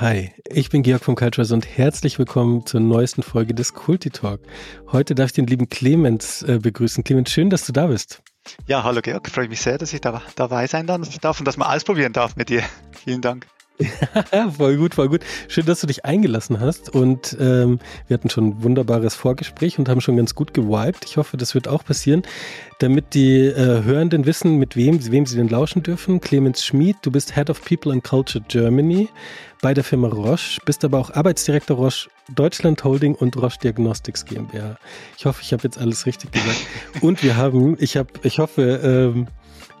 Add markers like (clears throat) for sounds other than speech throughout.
Hi, ich bin Georg vom Cultures und herzlich willkommen zur neuesten Folge des Kulti Talk. Heute darf ich den lieben Clemens äh, begrüßen. Clemens, schön, dass du da bist. Ja, hallo Georg, freue mich sehr, dass ich da, dabei sein darf und dass man ausprobieren darf mit dir. (laughs) Vielen Dank. Ja, (laughs) voll gut, voll gut. Schön, dass du dich eingelassen hast. Und ähm, wir hatten schon ein wunderbares Vorgespräch und haben schon ganz gut gewiped. Ich hoffe, das wird auch passieren, damit die äh, Hörenden wissen, mit wem, wem sie denn lauschen dürfen. Clemens Schmid, du bist Head of People and Culture Germany bei der Firma Roche, bist aber auch Arbeitsdirektor Roche Deutschland Holding und Roche Diagnostics GmbH. Ich hoffe, ich habe jetzt alles richtig gesagt. Und wir haben, ich habe, ich hoffe, ähm,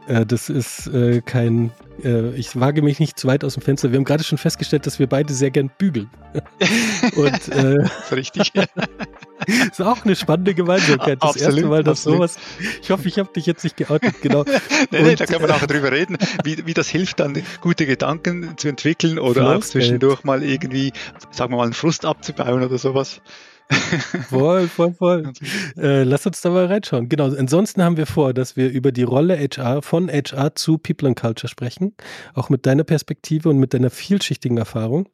äh, das ist äh, kein, äh, ich wage mich nicht zu weit aus dem Fenster. Wir haben gerade schon festgestellt, dass wir beide sehr gern bügeln. (laughs) Und äh, richtig. (laughs) ist auch eine spannende Gemeinsamkeit. Das absolut, erste Mal, dass absolut. sowas. Ich hoffe, ich habe dich jetzt nicht geoutet, genau. (laughs) nee, nee, da können wir nachher drüber reden, wie, wie das hilft, dann gute Gedanken zu entwickeln oder Flow auch zwischendurch mal irgendwie, sagen wir mal, einen Frust abzubauen oder sowas. Voll, voll, voll. Äh, lass uns da mal reinschauen. Genau. Ansonsten haben wir vor, dass wir über die Rolle HR von HR zu People and Culture sprechen. Auch mit deiner Perspektive und mit deiner vielschichtigen Erfahrung.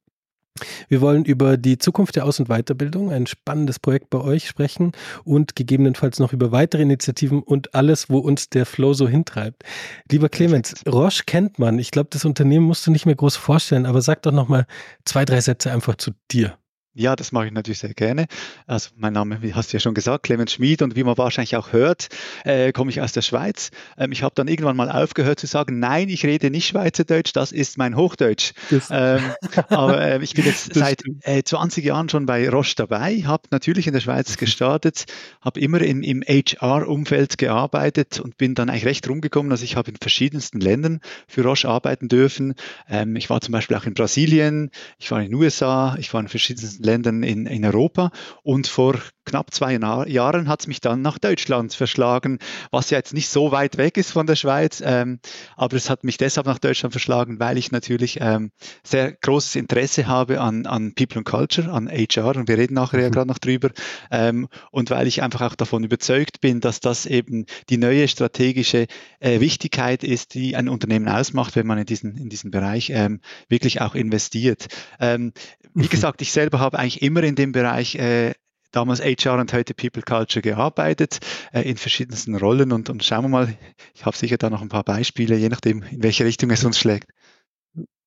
Wir wollen über die Zukunft der Aus- und Weiterbildung, ein spannendes Projekt bei euch sprechen und gegebenenfalls noch über weitere Initiativen und alles, wo uns der Flow so hintreibt. Lieber Clemens, Roche kennt man. Ich glaube, das Unternehmen musst du nicht mehr groß vorstellen, aber sag doch noch mal zwei, drei Sätze einfach zu dir. Ja, das mache ich natürlich sehr gerne. Also mein Name, wie hast du ja schon gesagt, Clemens Schmid und wie man wahrscheinlich auch hört, äh, komme ich aus der Schweiz. Ähm, ich habe dann irgendwann mal aufgehört zu sagen, nein, ich rede nicht Schweizerdeutsch, das ist mein Hochdeutsch. Ähm, aber äh, ich bin (laughs) jetzt seit äh, 20 Jahren schon bei Roche dabei, habe natürlich in der Schweiz (laughs) gestartet, habe immer in, im HR-Umfeld gearbeitet und bin dann eigentlich recht rumgekommen. Also ich habe in verschiedensten Ländern für Roche arbeiten dürfen. Ähm, ich war zum Beispiel auch in Brasilien, ich war in den USA, ich war in verschiedensten Ländern in, in Europa. Und vor knapp zwei Jahren hat es mich dann nach Deutschland verschlagen, was ja jetzt nicht so weit weg ist von der Schweiz. Ähm, aber es hat mich deshalb nach Deutschland verschlagen, weil ich natürlich ähm, sehr großes Interesse habe an, an People and Culture, an HR. Und wir reden nachher ja mhm. gerade noch drüber. Ähm, und weil ich einfach auch davon überzeugt bin, dass das eben die neue strategische äh, Wichtigkeit ist, die ein Unternehmen ausmacht, wenn man in diesen, in diesen Bereich ähm, wirklich auch investiert. Ähm, wie mhm. gesagt, ich selber habe eigentlich immer in dem Bereich äh, damals HR und heute People Culture gearbeitet, äh, in verschiedensten Rollen und, und schauen wir mal, ich habe sicher da noch ein paar Beispiele, je nachdem, in welche Richtung es uns schlägt.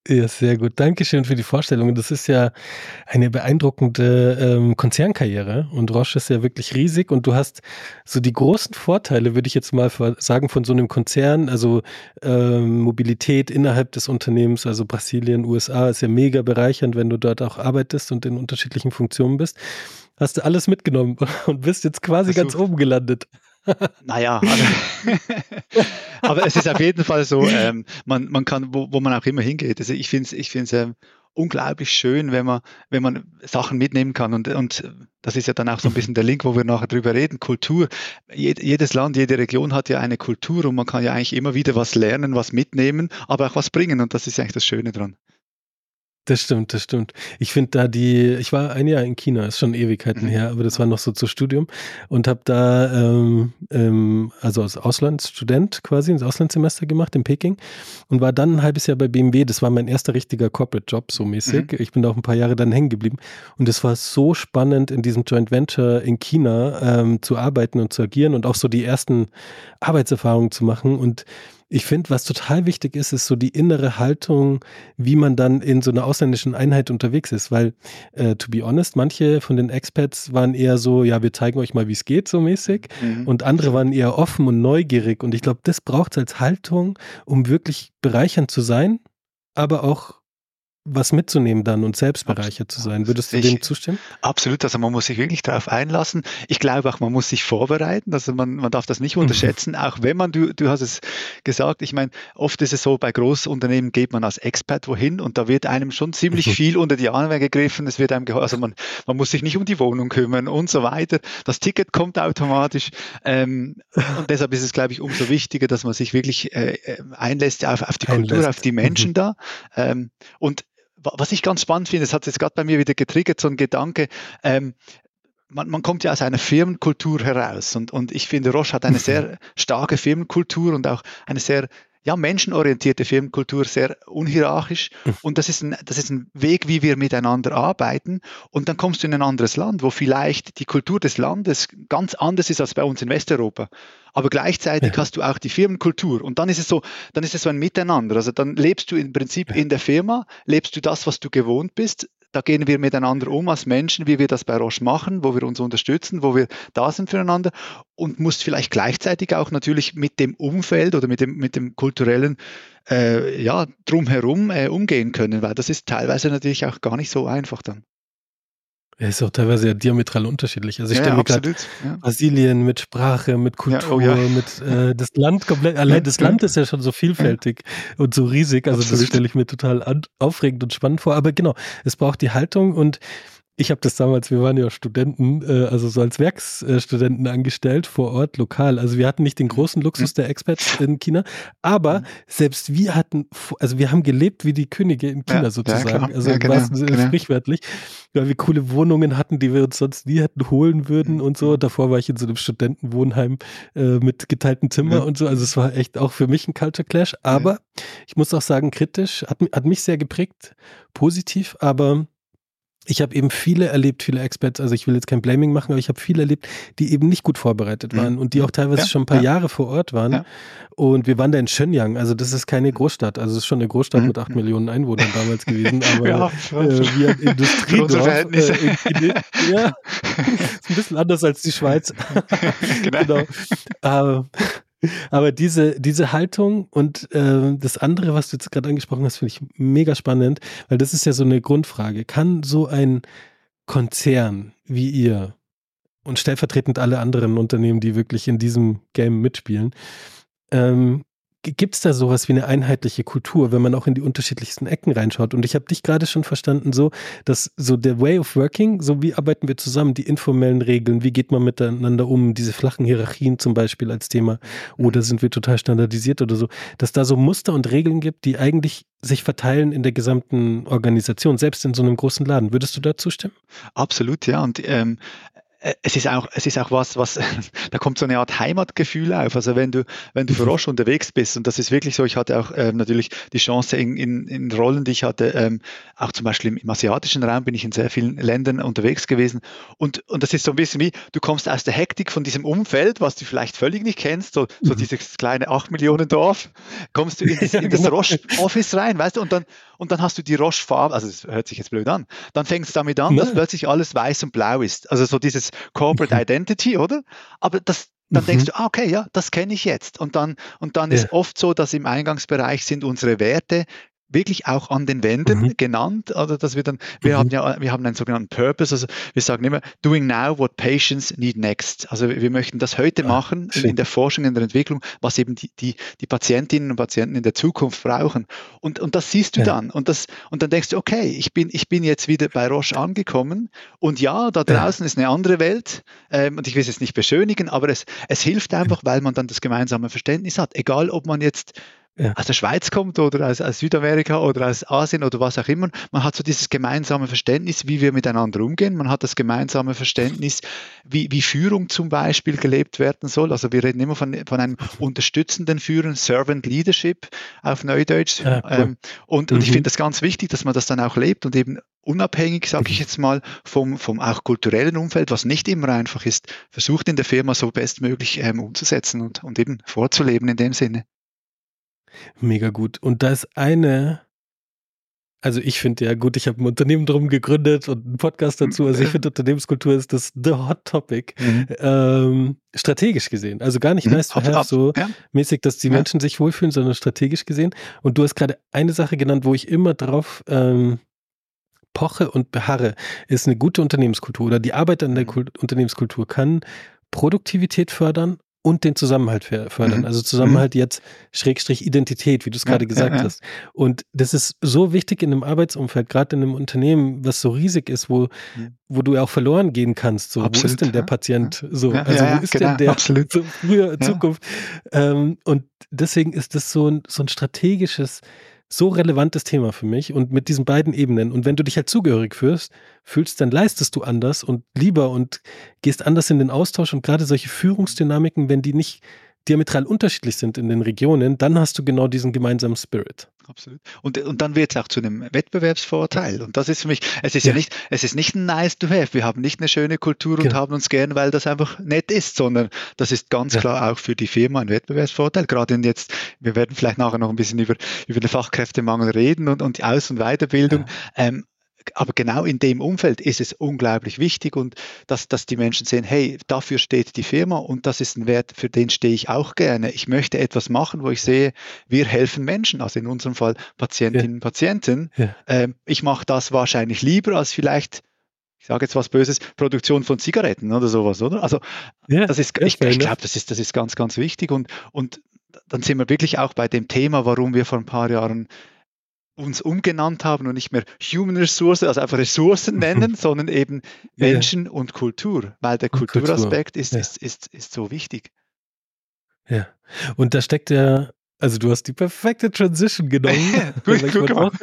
Ja, sehr gut. Dankeschön für die Vorstellung. Das ist ja eine beeindruckende ähm, Konzernkarriere und Roche ist ja wirklich riesig und du hast so die großen Vorteile, würde ich jetzt mal sagen, von so einem Konzern, also ähm, Mobilität innerhalb des Unternehmens, also Brasilien, USA ist ja mega bereichernd, wenn du dort auch arbeitest und in unterschiedlichen Funktionen bist. Hast du alles mitgenommen (laughs) und bist jetzt quasi Versuch. ganz oben gelandet. (laughs) Naja, also, (laughs) aber es ist auf jeden Fall so, ähm, man, man kann, wo, wo man auch immer hingeht. Also ich finde es ich find's, ähm, unglaublich schön, wenn man, wenn man Sachen mitnehmen kann. Und, und das ist ja dann auch so ein bisschen der Link, wo wir nachher drüber reden. Kultur. Jed, jedes Land, jede Region hat ja eine Kultur und man kann ja eigentlich immer wieder was lernen, was mitnehmen, aber auch was bringen. Und das ist eigentlich das Schöne dran. Das stimmt, das stimmt. Ich finde da die, ich war ein Jahr in China, ist schon Ewigkeiten mhm. her, aber das war noch so zu Studium und habe da, ähm, ähm, also als Auslandsstudent quasi, ins Auslandssemester gemacht in Peking und war dann ein halbes Jahr bei BMW. Das war mein erster richtiger Corporate-Job, so mäßig. Mhm. Ich bin da auch ein paar Jahre dann hängen geblieben und es war so spannend, in diesem Joint Venture in China ähm, zu arbeiten und zu agieren und auch so die ersten Arbeitserfahrungen zu machen und ich finde, was total wichtig ist, ist so die innere Haltung, wie man dann in so einer ausländischen Einheit unterwegs ist. Weil, äh, to be honest, manche von den Expats waren eher so, ja, wir zeigen euch mal, wie es geht, so mäßig. Mhm. Und andere waren eher offen und neugierig. Und ich glaube, das braucht es als Haltung, um wirklich bereichernd zu sein, aber auch was mitzunehmen dann und selbst bereichert zu sein. Würdest du dem zustimmen? Absolut, also man muss sich wirklich darauf einlassen. Ich glaube auch, man muss sich vorbereiten, also man, man darf das nicht mhm. unterschätzen, auch wenn man, du, du hast es gesagt, ich meine, oft ist es so, bei Großunternehmen geht man als Expert wohin und da wird einem schon ziemlich mhm. viel unter die Arme gegriffen, es wird einem also man, man muss sich nicht um die Wohnung kümmern und so weiter. Das Ticket kommt automatisch ähm, und deshalb ist es, glaube ich, umso wichtiger, dass man sich wirklich äh, äh einlässt auf, auf die Kultur, einlässt. auf die Menschen mhm. da ähm, und was ich ganz spannend finde, das hat jetzt gerade bei mir wieder getriggert, so ein Gedanke, ähm, man, man, kommt ja aus einer Firmenkultur heraus und, und ich finde, Roche hat eine (laughs) sehr starke Firmenkultur und auch eine sehr ja, menschenorientierte Firmenkultur, sehr unhierarchisch. Hm. Und das ist, ein, das ist ein Weg, wie wir miteinander arbeiten. Und dann kommst du in ein anderes Land, wo vielleicht die Kultur des Landes ganz anders ist als bei uns in Westeuropa. Aber gleichzeitig ja. hast du auch die Firmenkultur. Und dann ist es so, dann ist es so ein Miteinander. Also dann lebst du im Prinzip in der Firma, lebst du das, was du gewohnt bist, da gehen wir miteinander um als Menschen, wie wir das bei Roche machen, wo wir uns unterstützen, wo wir da sind füreinander und musst vielleicht gleichzeitig auch natürlich mit dem Umfeld oder mit dem, mit dem kulturellen äh, ja, drumherum äh, umgehen können, weil das ist teilweise natürlich auch gar nicht so einfach dann. Er ist auch teilweise ja diametral unterschiedlich. Also ich ja, stelle mir gerade ja. Brasilien mit Sprache, mit Kultur, ja, oh (laughs) mit äh, das Land komplett, allein das Land ist ja schon so vielfältig und so riesig. Also absolut. das stelle ich mir total an, aufregend und spannend vor. Aber genau, es braucht die Haltung und ich habe das damals, wir waren ja Studenten, äh, also so als Werksstudenten angestellt vor Ort, lokal. Also wir hatten nicht den mhm. großen Luxus der Experts in China, aber mhm. selbst wir hatten, also wir haben gelebt wie die Könige in China ja, sozusagen. Ja, also ja, genau, genau. sprichwörtlich, weil wir coole Wohnungen hatten, die wir uns sonst nie hätten holen würden mhm. und so. Davor war ich in so einem Studentenwohnheim äh, mit geteilten Zimmer und so. Also es war echt auch für mich ein Culture Clash. Aber ich muss auch sagen, kritisch, hat, hat mich sehr geprägt, positiv, aber ich habe eben viele erlebt, viele Experts, also ich will jetzt kein Blaming machen, aber ich habe viele erlebt, die eben nicht gut vorbereitet waren mhm. und die auch teilweise ja, schon ein paar ja. Jahre vor Ort waren. Ja. Und wir waren da in Shenyang, also das ist keine Großstadt, also es ist schon eine Großstadt mhm. mit acht Millionen Einwohnern damals gewesen, (laughs) aber ja, äh, wir ein Industriedorf. Äh, (laughs) ja, (laughs) ist ein bisschen anders als die Schweiz. genau. genau. Äh, aber diese, diese Haltung und äh, das andere, was du jetzt gerade angesprochen hast, finde ich mega spannend, weil das ist ja so eine Grundfrage. Kann so ein Konzern wie ihr und stellvertretend alle anderen Unternehmen, die wirklich in diesem Game mitspielen, ähm, Gibt es da sowas wie eine einheitliche Kultur, wenn man auch in die unterschiedlichsten Ecken reinschaut? Und ich habe dich gerade schon verstanden, so, dass so der Way of Working, so wie arbeiten wir zusammen, die informellen Regeln, wie geht man miteinander um, diese flachen Hierarchien zum Beispiel als Thema, oder sind wir total standardisiert oder so, dass da so Muster und Regeln gibt, die eigentlich sich verteilen in der gesamten Organisation, selbst in so einem großen Laden. Würdest du da zustimmen? Absolut, ja. Und ähm, äh, es ist auch, es ist auch was, was, (laughs) da kommt so eine Art Heimatgefühl auf. Also wenn du, wenn du für mhm. Roche unterwegs bist, und das ist wirklich so, ich hatte auch ähm, natürlich die Chance in, in, in Rollen, die ich hatte, ähm, auch zum Beispiel im, im, asiatischen Raum bin ich in sehr vielen Ländern unterwegs gewesen. Und, und das ist so ein bisschen wie, du kommst aus der Hektik von diesem Umfeld, was du vielleicht völlig nicht kennst, so, so mhm. dieses kleine 8 Millionen Dorf, kommst du in das, (laughs) in das genau. Roche Office rein, weißt du, und dann, und dann hast du die Roche Farbe, also das hört sich jetzt blöd an, dann fängst du damit an, dass plötzlich alles weiß und blau ist. Also so dieses Corporate mhm. Identity, oder? Aber das, dann mhm. denkst du, ah, okay, ja, das kenne ich jetzt. Und dann, und dann ja. ist oft so, dass im Eingangsbereich sind unsere Werte wirklich auch an den Wänden mhm. genannt, oder dass wir dann, wir mhm. haben ja, wir haben einen sogenannten Purpose, also wir sagen immer, doing now what patients need next. Also wir möchten das heute ah, machen schön. in der Forschung, in der Entwicklung, was eben die, die, die Patientinnen und Patienten in der Zukunft brauchen. Und, und das siehst du ja. dann. Und das, und dann denkst du, okay, ich bin, ich bin jetzt wieder bei Roche angekommen und ja, da draußen ja. ist eine andere Welt, ähm, und ich will es jetzt nicht beschönigen, aber es, es hilft einfach, weil man dann das gemeinsame Verständnis hat. Egal, ob man jetzt ja. aus der Schweiz kommt oder aus, aus, Südamerika oder aus Asien oder was auch immer. Man hat so dieses gemeinsame Verständnis, wie wir miteinander umgehen. Man hat das gemeinsame Verständnis, wie, wie Führung zum Beispiel gelebt werden soll. Also wir reden immer von, von einem unterstützenden Führen, Servant Leadership auf Neudeutsch. Ja, cool. ähm, und, mhm. und ich finde das ganz wichtig, dass man das dann auch lebt und eben unabhängig, sage ich mhm. jetzt mal, vom, vom auch kulturellen Umfeld, was nicht immer einfach ist, versucht in der Firma so bestmöglich ähm, umzusetzen und, und eben vorzuleben in dem Sinne. Mega gut. Und da ist eine, also ich finde ja gut, ich habe ein Unternehmen drum gegründet und einen Podcast dazu. Also ich finde Unternehmenskultur ist das the hot topic. Mhm. Ähm, strategisch gesehen. Also gar nicht mhm. nice to have, so ja. mäßig, dass die ja. Menschen sich wohlfühlen, sondern strategisch gesehen. Und du hast gerade eine Sache genannt, wo ich immer drauf ähm, poche und beharre, ist eine gute Unternehmenskultur oder die Arbeit an der mhm. Unternehmenskultur kann Produktivität fördern und den Zusammenhalt fördern. Mhm. Also Zusammenhalt mhm. jetzt Schrägstrich Identität, wie du es ja, gerade gesagt ja, ja. hast. Und das ist so wichtig in einem Arbeitsumfeld, gerade in einem Unternehmen, was so riesig ist, wo, wo du auch verloren gehen kannst. So, Absolut, wo ist denn der Patient? So, also wo ist genau, denn der Absolut. so früher Zukunft? Ähm, und deswegen ist das so ein, so ein strategisches so relevantes Thema für mich und mit diesen beiden Ebenen. Und wenn du dich halt zugehörig fühlst, fühlst, dann leistest du anders und lieber und gehst anders in den Austausch und gerade solche Führungsdynamiken, wenn die nicht diametral unterschiedlich sind in den Regionen, dann hast du genau diesen gemeinsamen Spirit. Absolut. Und, und dann wird es auch zu einem Wettbewerbsvorteil. Und das ist für mich, es ist ja, ja nicht, es ist nicht ein nice to have. Wir haben nicht eine schöne Kultur und genau. haben uns gern, weil das einfach nett ist, sondern das ist ganz ja. klar auch für die Firma ein Wettbewerbsvorteil. Gerade in jetzt, wir werden vielleicht nachher noch ein bisschen über, über den Fachkräftemangel reden und, und die Aus- und Weiterbildung. Ja. Ähm, aber genau in dem Umfeld ist es unglaublich wichtig und dass, dass die Menschen sehen, hey, dafür steht die Firma und das ist ein Wert, für den stehe ich auch gerne. Ich möchte etwas machen, wo ich sehe, wir helfen Menschen, also in unserem Fall Patientinnen und ja. Patienten. Ja. Ähm, ich mache das wahrscheinlich lieber als vielleicht ich sage jetzt was Böses, Produktion von Zigaretten oder sowas, oder? Also ja, das ist, ich, ich glaube, das ist, das ist ganz, ganz wichtig und, und dann sind wir wirklich auch bei dem Thema, warum wir vor ein paar Jahren uns umgenannt haben und nicht mehr Human Resources, also einfach Ressourcen (laughs) nennen, sondern eben Menschen ja. und Kultur, weil der Kulturaspekt Kultur. ist, ja. ist, ist, ist so wichtig. Ja, und da steckt ja, also du hast die perfekte Transition genommen. (laughs) gut, gut gemacht.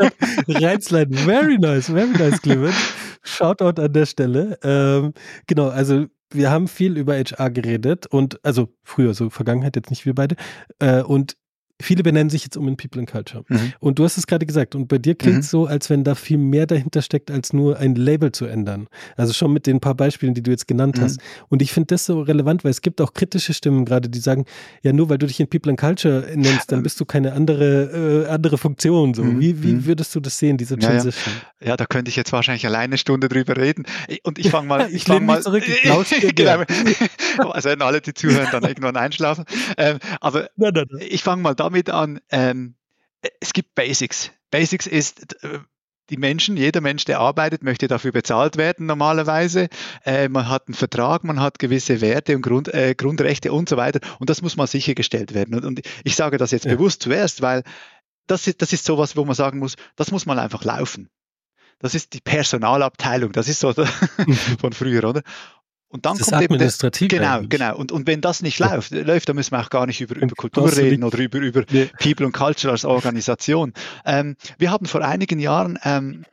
Reizlein, very nice, very nice, Clement. Shoutout an der Stelle. Ähm, genau, also wir haben viel über HR geredet und also früher, so Vergangenheit, jetzt nicht wir beide. Äh, und Viele benennen sich jetzt um in People and Culture. Mhm. Und du hast es gerade gesagt, und bei dir klingt es mhm. so, als wenn da viel mehr dahinter steckt, als nur ein Label zu ändern. Also schon mit den paar Beispielen, die du jetzt genannt mhm. hast. Und ich finde das so relevant, weil es gibt auch kritische Stimmen gerade, die sagen, ja, nur weil du dich in People and Culture nennst, dann bist du keine andere, äh, andere Funktion. So. Mhm. Wie, wie mhm. würdest du das sehen, diese Transition? Ja, ja. ja, da könnte ich jetzt wahrscheinlich alleine eine Stunde drüber reden. Und ich fange mal. (laughs) ich, ich fang mal zurück, ich (laughs) genau. (laughs) Also werden alle, die zuhören, dann irgendwann einschlafen. Ähm, aber nein, nein, nein. ich fange mal da damit an, ähm, es gibt Basics. Basics ist, äh, die Menschen, jeder Mensch, der arbeitet, möchte dafür bezahlt werden normalerweise. Äh, man hat einen Vertrag, man hat gewisse Werte und Grund, äh, Grundrechte und so weiter. Und das muss mal sichergestellt werden. Und, und ich sage das jetzt ja. bewusst zuerst, weil das ist, das ist sowas, wo man sagen muss, das muss mal einfach laufen. Das ist die Personalabteilung, das ist so (laughs) von früher, oder? Und dann das kommt eben administrativ genau, genau. Und, und wenn das nicht ja. läuft, läuft, dann müssen wir auch gar nicht über, über Kultur reden oder über, über ja. People and Culture als Organisation. Ähm, wir haben vor einigen Jahren ähm,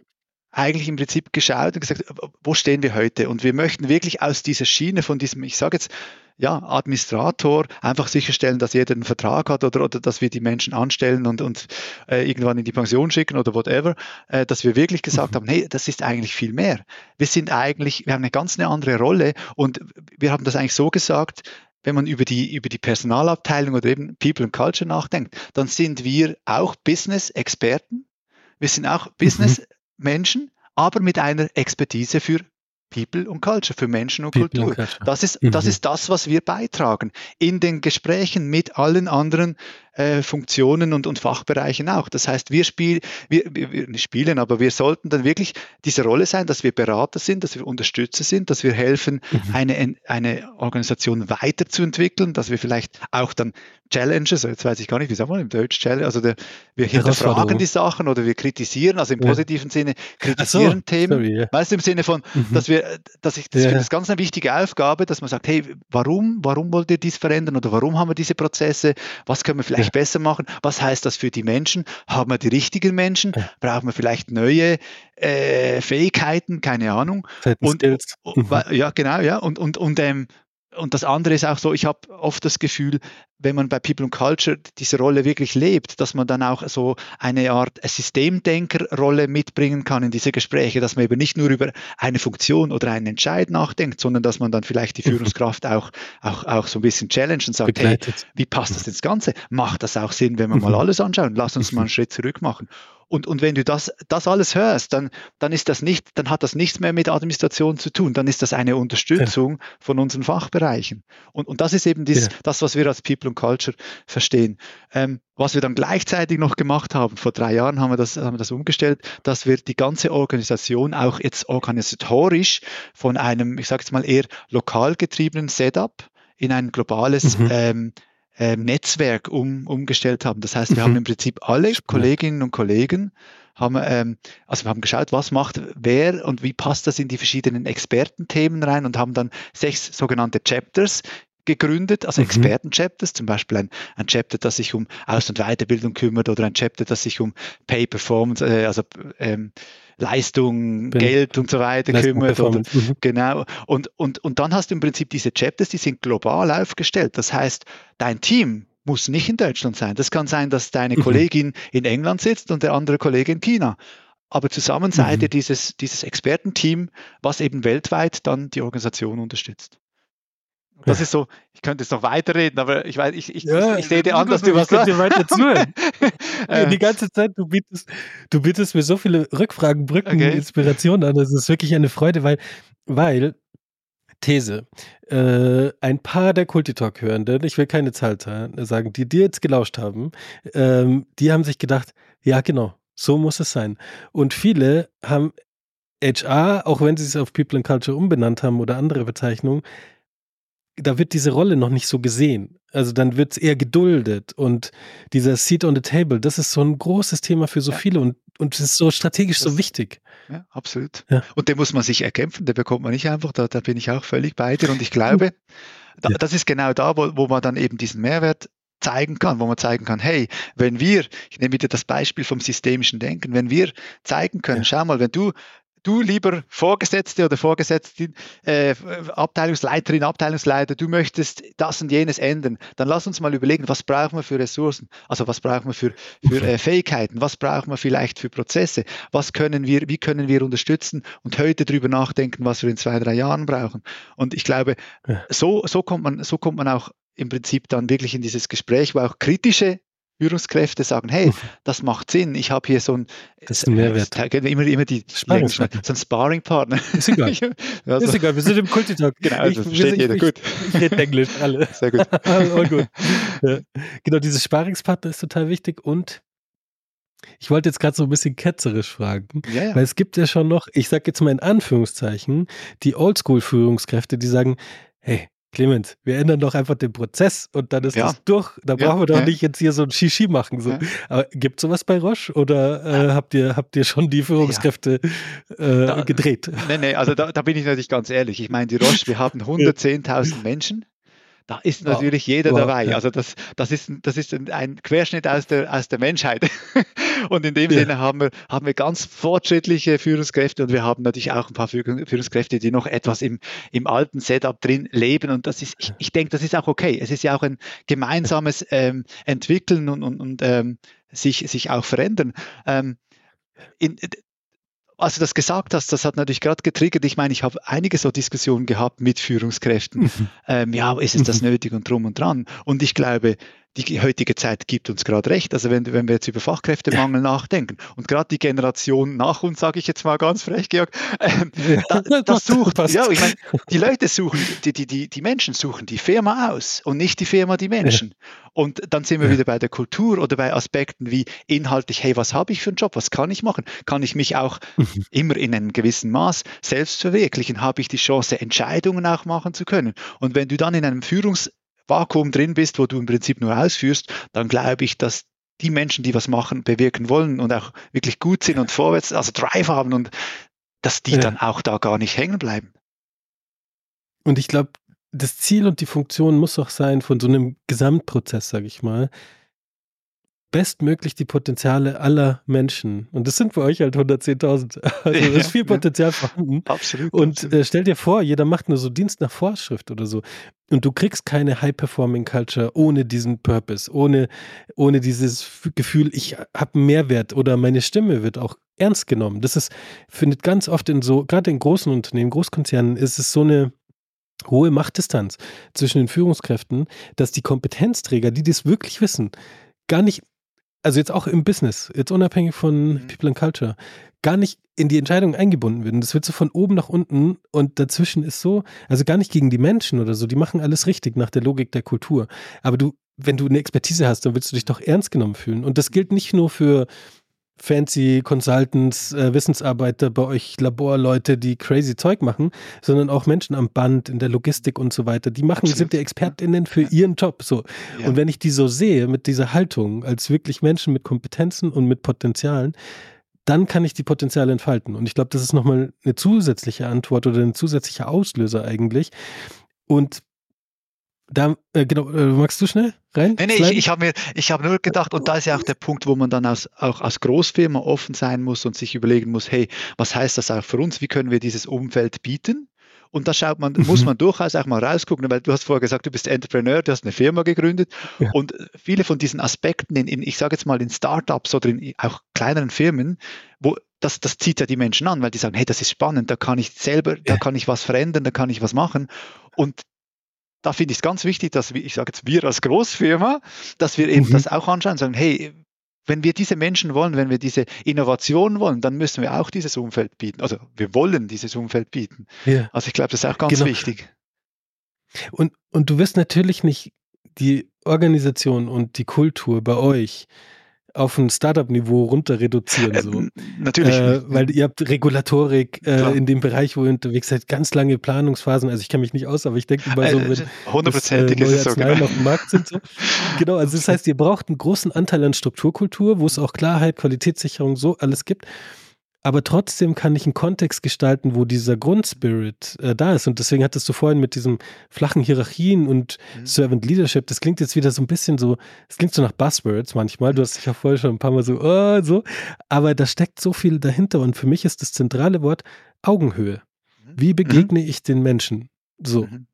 eigentlich im Prinzip geschaut und gesagt, wo stehen wir heute? Und wir möchten wirklich aus dieser Schiene von diesem, ich sage jetzt, ja, Administrator einfach sicherstellen, dass jeder einen Vertrag hat oder, oder dass wir die Menschen anstellen und, und äh, irgendwann in die Pension schicken oder whatever, äh, dass wir wirklich gesagt mhm. haben, hey, das ist eigentlich viel mehr. Wir sind eigentlich, wir haben eine ganz eine andere Rolle und wir haben das eigentlich so gesagt, wenn man über die, über die Personalabteilung oder eben People and Culture nachdenkt, dann sind wir auch Business-Experten. Wir sind auch mhm. Business-Menschen, aber mit einer Expertise für People und Culture, für Menschen und People Kultur. Und das, ist, mhm. das ist das, was wir beitragen. In den Gesprächen mit allen anderen äh, Funktionen und, und Fachbereichen auch. Das heißt, wir, spiel, wir, wir, wir spielen, aber wir sollten dann wirklich diese Rolle sein, dass wir Berater sind, dass wir Unterstützer sind, dass wir helfen, mhm. eine, eine Organisation weiterzuentwickeln, dass wir vielleicht auch dann Challenges, jetzt weiß ich gar nicht, wie sagt man im Deutsch Challenge, also der, wir hinterfragen die Sachen oder wir kritisieren, also im positiven ja. Sinne kritisieren so, Themen. Sorry, ja. Weißt du, im Sinne von, mhm. dass wir, dass ich, das ja. finde das ganz eine wichtige Aufgabe, dass man sagt, hey, warum, warum wollt ihr dies verändern oder warum haben wir diese Prozesse? Was können wir vielleicht vielleicht besser machen? Was heißt das für die Menschen? Haben wir die richtigen Menschen? Brauchen wir vielleicht neue äh, Fähigkeiten? Keine Ahnung. Und, und, ja, genau, ja. Und, und, und ähm, und das andere ist auch so, ich habe oft das Gefühl, wenn man bei People and Culture diese Rolle wirklich lebt, dass man dann auch so eine Art Systemdenkerrolle mitbringen kann in diese Gespräche, dass man eben nicht nur über eine Funktion oder einen Entscheid nachdenkt, sondern dass man dann vielleicht die. (laughs) Führungskraft auch, auch, auch so ein bisschen challenge und sagt, hey, wie passt das ins Ganze? Macht das auch Sinn, wenn wir mal (laughs) alles anschauen? Lass uns mal einen (laughs) Schritt zurück machen. Und, und wenn du das, das alles hörst, dann, dann ist das nicht, dann hat das nichts mehr mit Administration zu tun. Dann ist das eine Unterstützung ja. von unseren Fachbereichen. Und, und das ist eben dies, ja. das, was wir als People and Culture verstehen. Ähm, was wir dann gleichzeitig noch gemacht haben, vor drei Jahren haben wir das, haben wir das umgestellt, dass wir die ganze Organisation auch jetzt organisatorisch von einem, ich sage jetzt mal eher lokal getriebenen Setup in ein globales mhm. ähm, ähm, Netzwerk um, umgestellt haben. Das heißt, wir mhm. haben im Prinzip alle Kolleginnen und Kollegen haben, ähm, also wir haben geschaut, was macht wer und wie passt das in die verschiedenen Expertenthemen rein und haben dann sechs sogenannte Chapters gegründet, also mhm. Experten-Chapters, zum Beispiel ein, ein Chapter, das sich um Aus- und Weiterbildung kümmert oder ein Chapter, das sich um Pay Performance, äh, also ähm, Leistung, Bin Geld und so weiter Leistung, kümmert. Und, mhm. Genau. Und, und, und dann hast du im Prinzip diese Chapters, die sind global aufgestellt. Das heißt, dein Team muss nicht in Deutschland sein. Das kann sein, dass deine mhm. Kollegin in England sitzt und der andere Kollege in China. Aber zusammen seid ihr mhm. dieses, dieses Expertenteam, was eben weltweit dann die Organisation unterstützt. Das ist so, ich könnte jetzt noch weiterreden, aber ich weiß, ich, ich, ja, ich, sehe dir an, dass du was sagst. weiter zuhören. (laughs) Äh. die ganze Zeit, du bietest, du bietest mir so viele Rückfragen, Brücken, okay. Inspirationen an. Das ist wirklich eine Freude, weil, weil These. Äh, ein paar der Kultitalk-Hörenden, ich will keine Zahl sagen, die dir jetzt gelauscht haben, ähm, die haben sich gedacht, ja genau, so muss es sein. Und viele haben HR, auch wenn sie es auf People and Culture umbenannt haben oder andere Bezeichnungen, da wird diese Rolle noch nicht so gesehen. Also dann wird es eher geduldet und dieser Seat on the Table, das ist so ein großes Thema für so ja. viele und, und es ist so strategisch das, so wichtig. Ja, absolut. Ja. Und den muss man sich erkämpfen, den bekommt man nicht einfach, da, da bin ich auch völlig bei dir und ich glaube, (laughs) da, das ist genau da, wo, wo man dann eben diesen Mehrwert zeigen kann, wo man zeigen kann, hey, wenn wir, ich nehme wieder das Beispiel vom systemischen Denken, wenn wir zeigen können, ja. schau mal, wenn du du lieber Vorgesetzte oder Vorgesetzte, äh, Abteilungsleiterin, Abteilungsleiter, du möchtest das und jenes ändern, dann lass uns mal überlegen, was brauchen wir für Ressourcen, also was brauchen wir für, für äh, Fähigkeiten, was brauchen wir vielleicht für Prozesse, was können wir, wie können wir unterstützen und heute darüber nachdenken, was wir in zwei, drei Jahren brauchen. Und ich glaube, so, so kommt man, so kommt man auch im Prinzip dann wirklich in dieses Gespräch, wo auch kritische Führungskräfte sagen, hey, das macht Sinn, ich habe hier so ein, das ist ein Mehrwert. immer, immer die, so ein Sparringpartner. Ist egal. (laughs) also, ist egal, wir sind im Kultitalk. Genau, ich, das versteht jeder, gut. Ich, ich rede Englisch, alle. (laughs) Sehr gut. (laughs) oh, gut. Ja. Genau, dieses Sparringspartner ist total wichtig und ich wollte jetzt gerade so ein bisschen ketzerisch fragen, ja, ja. weil es gibt ja schon noch, ich sage jetzt mal in Anführungszeichen, die Oldschool-Führungskräfte, die sagen, hey, Clemens, wir ändern doch einfach den Prozess und dann ist ja. das durch. Da brauchen wir doch ja. nicht jetzt hier so ein Shishi machen. So. Aber gibt es sowas bei Roche oder äh, habt, ihr, habt ihr schon die Führungskräfte äh, da, gedreht? Nee, nee, also da, da, bin ich natürlich ganz ehrlich. Ich meine, die Roche, wir haben (laughs) 110.000 Menschen da ist natürlich jeder wow, dabei. Ja. Also das, das ist, das ist ein Querschnitt aus der, aus der Menschheit. (laughs) Und in dem ja. Sinne haben wir, haben wir ganz fortschrittliche Führungskräfte und wir haben natürlich auch ein paar Führungskräfte, die noch etwas im, im alten Setup drin leben. Und das ist, ich, ich denke, das ist auch okay. Es ist ja auch ein gemeinsames ähm, Entwickeln und, und, und ähm, sich, sich auch verändern. Ähm, in, als du das gesagt hast, das hat natürlich gerade getriggert. Ich meine, ich habe einige so Diskussionen gehabt mit Führungskräften. Mhm. Ähm, ja, ist es das mhm. nötig und drum und dran? Und ich glaube, die heutige Zeit gibt uns gerade recht. Also wenn, wenn wir jetzt über Fachkräftemangel ja. nachdenken und gerade die Generation nach uns, sage ich jetzt mal ganz frech, Georg, ähm, (laughs) da, das sucht, ja, ich meine, die Leute suchen, die, die, die, die Menschen suchen die Firma aus und nicht die Firma die Menschen. Ja. Und dann sind wir ja. wieder bei der Kultur oder bei Aspekten wie inhaltlich, hey, was habe ich für einen Job, was kann ich machen? Kann ich mich auch mhm. immer in einem gewissen Maß selbst verwirklichen? Habe ich die Chance, Entscheidungen auch machen zu können? Und wenn du dann in einem Führungs Vakuum drin bist, wo du im Prinzip nur ausführst, dann glaube ich, dass die Menschen, die was machen, bewirken wollen und auch wirklich gut sind und vorwärts, also Drive haben und dass die ja. dann auch da gar nicht hängen bleiben. Und ich glaube, das Ziel und die Funktion muss auch sein von so einem Gesamtprozess, sage ich mal, bestmöglich die Potenziale aller Menschen. Und das sind für euch halt 110.000. (laughs) Also ja, ist viel Potenzial ja. vorhanden. Absolut. Und absolut. Äh, stell dir vor, jeder macht nur so Dienst nach Vorschrift oder so. Und du kriegst keine High-Performing-Culture ohne diesen Purpose, ohne, ohne dieses Gefühl, ich habe einen Mehrwert oder meine Stimme wird auch ernst genommen. Das ist, findet ganz oft in so, gerade in großen Unternehmen, Großkonzernen, ist es so eine hohe Machtdistanz zwischen den Führungskräften, dass die Kompetenzträger, die das wirklich wissen, gar nicht also jetzt auch im Business, jetzt unabhängig von mhm. People and Culture, gar nicht in die Entscheidung eingebunden werden. Das wird so von oben nach unten und dazwischen ist so, also gar nicht gegen die Menschen oder so, die machen alles richtig nach der Logik der Kultur. Aber du, wenn du eine Expertise hast, dann willst du dich doch ernst genommen fühlen. Und das gilt nicht nur für fancy Consultants, äh, Wissensarbeiter bei euch, Laborleute, die crazy Zeug machen, sondern auch Menschen am Band, in der Logistik und so weiter. Die machen, Absolut. sind die ExpertInnen für ihren Job. So. Ja. Und wenn ich die so sehe, mit dieser Haltung, als wirklich Menschen mit Kompetenzen und mit Potenzialen, dann kann ich die Potenziale entfalten. Und ich glaube, das ist nochmal eine zusätzliche Antwort oder ein zusätzlicher Auslöser eigentlich. Und da, äh, genau, äh, magst du schnell rein? Nee, nee, ich, ich habe habe nur gedacht, und da ist ja auch der Punkt, wo man dann als, auch als Großfirma offen sein muss und sich überlegen muss, hey, was heißt das auch für uns? Wie können wir dieses Umfeld bieten? Und da schaut man, muss mhm. man durchaus auch mal rausgucken, weil du hast vorher gesagt, du bist Entrepreneur, du hast eine Firma gegründet ja. und viele von diesen Aspekten in, in ich sage jetzt mal in Startups oder in auch kleineren Firmen, wo das, das zieht ja die Menschen an, weil die sagen, hey, das ist spannend, da kann ich selber, da kann ich was verändern, da kann ich was machen. Und da finde ich es ganz wichtig, dass wir, ich sage jetzt wir als Großfirma, dass wir eben mhm. das auch anschauen und sagen, hey, wenn wir diese Menschen wollen, wenn wir diese Innovation wollen, dann müssen wir auch dieses Umfeld bieten. Also wir wollen dieses Umfeld bieten. Ja. Also ich glaube, das ist auch ganz genau. wichtig. Und, und du wirst natürlich nicht die Organisation und die Kultur bei euch auf ein Startup-Niveau runter reduzieren. So. Äh, natürlich. Äh, weil ihr habt Regulatorik äh, in dem Bereich, wo ihr unterwegs seid, ganz lange Planungsphasen. Also ich kenne mich nicht aus, aber ich denke immer so, wenn hundertprozentig äh, ist es so genau. auf dem Markt sind. So. (laughs) genau, also das heißt, ihr braucht einen großen Anteil an Strukturkultur, wo es auch Klarheit, Qualitätssicherung, so alles gibt aber trotzdem kann ich einen Kontext gestalten, wo dieser Grundspirit äh, da ist. Und deswegen hattest du vorhin mit diesen flachen Hierarchien und mhm. Servant Leadership, das klingt jetzt wieder so ein bisschen so, es klingt so nach Buzzwords manchmal. Du hast dich ja vorher schon ein paar Mal so, oh, so. Aber da steckt so viel dahinter. Und für mich ist das zentrale Wort Augenhöhe. Mhm. Wie begegne mhm. ich den Menschen? So. Mhm.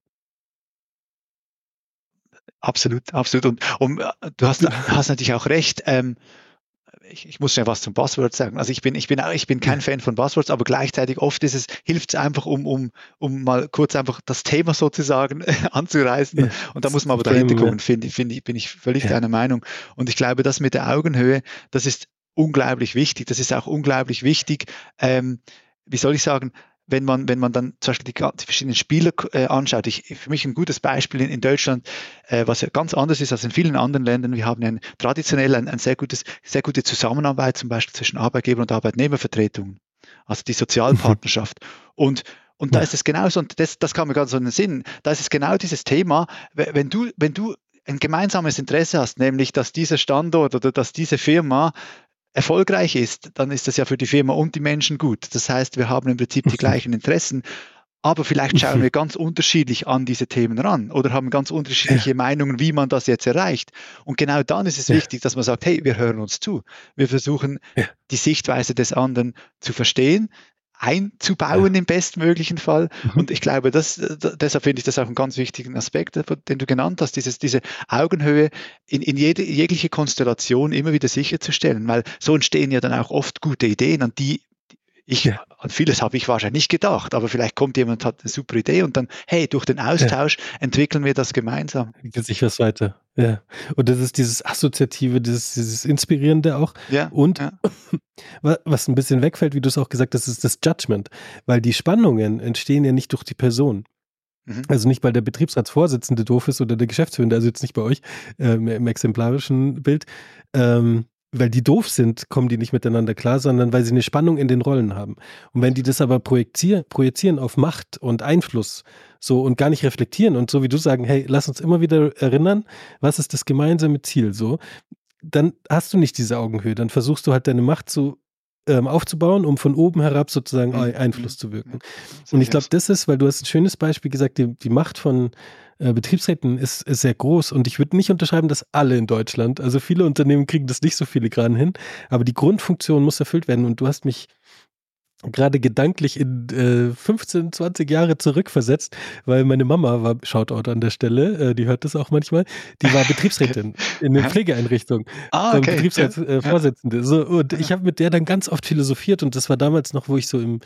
Absolut, absolut. Und, und äh, du hast, hast natürlich auch recht. Ähm, ich, ich muss ja was zum Buzzword sagen. Also ich bin, ich bin, ich bin kein Fan von Buzzwords, aber gleichzeitig oft ist es, hilft es einfach, um, um, um mal kurz einfach das Thema sozusagen (laughs) anzureißen. Ja, und da muss man aber dahinter gucken, finde find ich, bin ich völlig ja. deiner Meinung. Und ich glaube, das mit der Augenhöhe, das ist unglaublich wichtig. Das ist auch unglaublich wichtig, ähm, wie soll ich sagen, wenn man, wenn man dann zum Beispiel die, die verschiedenen Spieler äh, anschaut, ich, für mich ein gutes Beispiel in, in Deutschland, äh, was ja ganz anders ist als in vielen anderen Ländern. Wir haben ein, traditionell ein, ein sehr, gutes, sehr gute Zusammenarbeit zum Beispiel zwischen Arbeitgeber und Arbeitnehmervertretungen, also die Sozialpartnerschaft. Und und da ist es genauso, und das, das kam mir gerade so in den Sinn, da ist es genau dieses Thema, wenn du, wenn du ein gemeinsames Interesse hast, nämlich dass dieser Standort oder dass diese Firma erfolgreich ist, dann ist das ja für die Firma und die Menschen gut. Das heißt, wir haben im Prinzip die (laughs) gleichen Interessen, aber vielleicht schauen wir (laughs) ganz unterschiedlich an diese Themen ran oder haben ganz unterschiedliche ja. Meinungen, wie man das jetzt erreicht. Und genau dann ist es ja. wichtig, dass man sagt, hey, wir hören uns zu. Wir versuchen, ja. die Sichtweise des anderen zu verstehen, einzubauen im bestmöglichen Fall. Mhm. Und ich glaube, das, deshalb finde ich das auch einen ganz wichtigen Aspekt, den du genannt hast, dieses, diese Augenhöhe in, in jede, jegliche Konstellation immer wieder sicherzustellen, weil so entstehen ja dann auch oft gute Ideen, an die ich, an vieles habe ich wahrscheinlich nicht gedacht, aber vielleicht kommt jemand, hat eine super Idee und dann, hey, durch den Austausch ja. entwickeln wir das gemeinsam. Entwickelt sich was weiter. Ja. Und das ist dieses Assoziative, dieses, dieses Inspirierende auch. Ja. Und ja. (coughs) was ein bisschen wegfällt, wie du es auch gesagt hast, ist das Judgment. Weil die Spannungen entstehen ja nicht durch die Person. Mhm. Also nicht, weil der Betriebsratsvorsitzende doof ist oder der Geschäftsführende, also jetzt nicht bei euch äh, im exemplarischen Bild, ähm, weil die doof sind, kommen die nicht miteinander klar, sondern weil sie eine Spannung in den Rollen haben. Und wenn die das aber projizieren, projizieren auf Macht und Einfluss, so und gar nicht reflektieren und so wie du sagen, hey, lass uns immer wieder erinnern, was ist das gemeinsame Ziel, so, dann hast du nicht diese Augenhöhe, dann versuchst du halt deine Macht zu ähm, aufzubauen, um von oben herab sozusagen mhm. Einfluss zu wirken. Und ich glaube, das ist, weil du hast ein schönes Beispiel gesagt, die, die Macht von äh, Betriebsräten ist, ist sehr groß und ich würde nicht unterschreiben, dass alle in Deutschland, also viele Unternehmen kriegen das nicht so filigran hin, aber die Grundfunktion muss erfüllt werden und du hast mich gerade gedanklich in äh, 15, 20 Jahre zurückversetzt, weil meine Mama war, Shoutout an der Stelle, äh, die hört das auch manchmal, die war Betriebsrätin (laughs) in der Pflegeeinrichtung, ah, okay. Betriebsratsvorsitzende. Äh, so, und ich habe mit der dann ganz oft philosophiert und das war damals noch, wo ich so im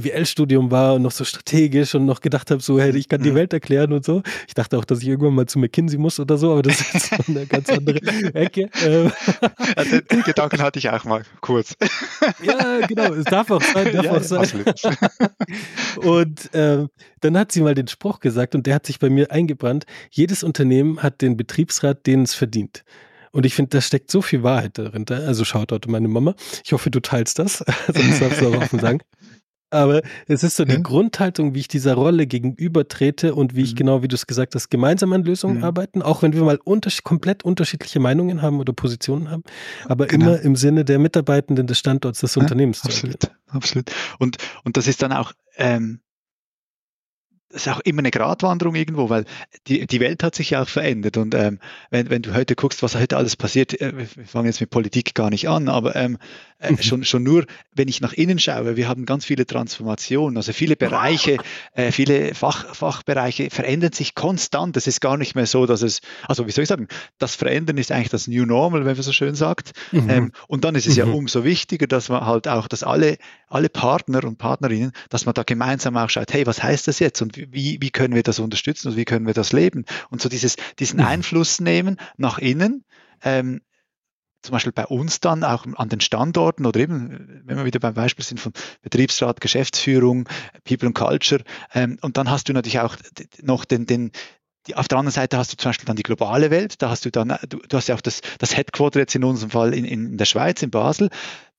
BWL-Studium war und noch so strategisch und noch gedacht habe, so, hey, ich kann die. Welt erklären und so. Ich dachte auch, dass ich irgendwann mal zu McKinsey muss oder so, aber das ist eine ganz andere Ecke. Ähm. (laughs) Also, den Gedanken hatte ich auch mal kurz. Ja, genau, es darf auch sein, darf ja, auch sein. (laughs) Und ähm, dann hat sie mal den Spruch gesagt und der hat sich bei mir eingebrannt, jedes Unternehmen hat den Betriebsrat, den es verdient. Und ich finde, da steckt so viel Wahrheit darin. Also schaut dort meine Mama. Ich hoffe, du teilst das. (laughs) Sonst darfst du auch offen sagen. Aber es ist so die Grundhaltung, wie ich dieser Rolle gegenüber trete und wie ich mhm. genau, wie du es gesagt hast, gemeinsam an Lösungen mhm. arbeiten, auch wenn wir mal unter komplett unterschiedliche Meinungen haben oder Positionen haben, aber genau. immer im Sinne der Mitarbeitenden des Standorts des ja, Unternehmens. Absolut, absolut. Und, und das ist dann auch, ähm, das ist auch immer eine Gratwanderung irgendwo, weil die, die Welt hat sich ja auch verändert. Und ähm, wenn, wenn du heute guckst, was heute alles passiert, äh, wir fangen jetzt mit Politik gar nicht an, aber ähm, äh, mhm. schon, schon nur, wenn ich nach innen schaue, wir haben ganz viele Transformationen, also viele Bereiche, äh, viele Fach, Fachbereiche verändern sich konstant. Es ist gar nicht mehr so, dass es, also wie soll ich sagen, das Verändern ist eigentlich das New Normal, wenn man so schön sagt. Mhm. Ähm, und dann ist es mhm. ja umso wichtiger, dass man halt auch, dass alle, alle Partner und Partnerinnen, dass man da gemeinsam auch schaut, hey, was heißt das jetzt und wie, wie können wir das unterstützen und wie können wir das leben? Und so dieses, diesen mhm. Einfluss nehmen nach innen, ähm, zum Beispiel bei uns dann auch an den Standorten oder eben, wenn wir wieder beim Beispiel sind von Betriebsrat, Geschäftsführung, People and Culture. Ähm, und dann hast du natürlich auch noch den, den, die, auf der anderen Seite hast du zum Beispiel dann die globale Welt, da hast du dann, du, du hast ja auch das, das Headquarter jetzt in unserem Fall in, in der Schweiz, in Basel,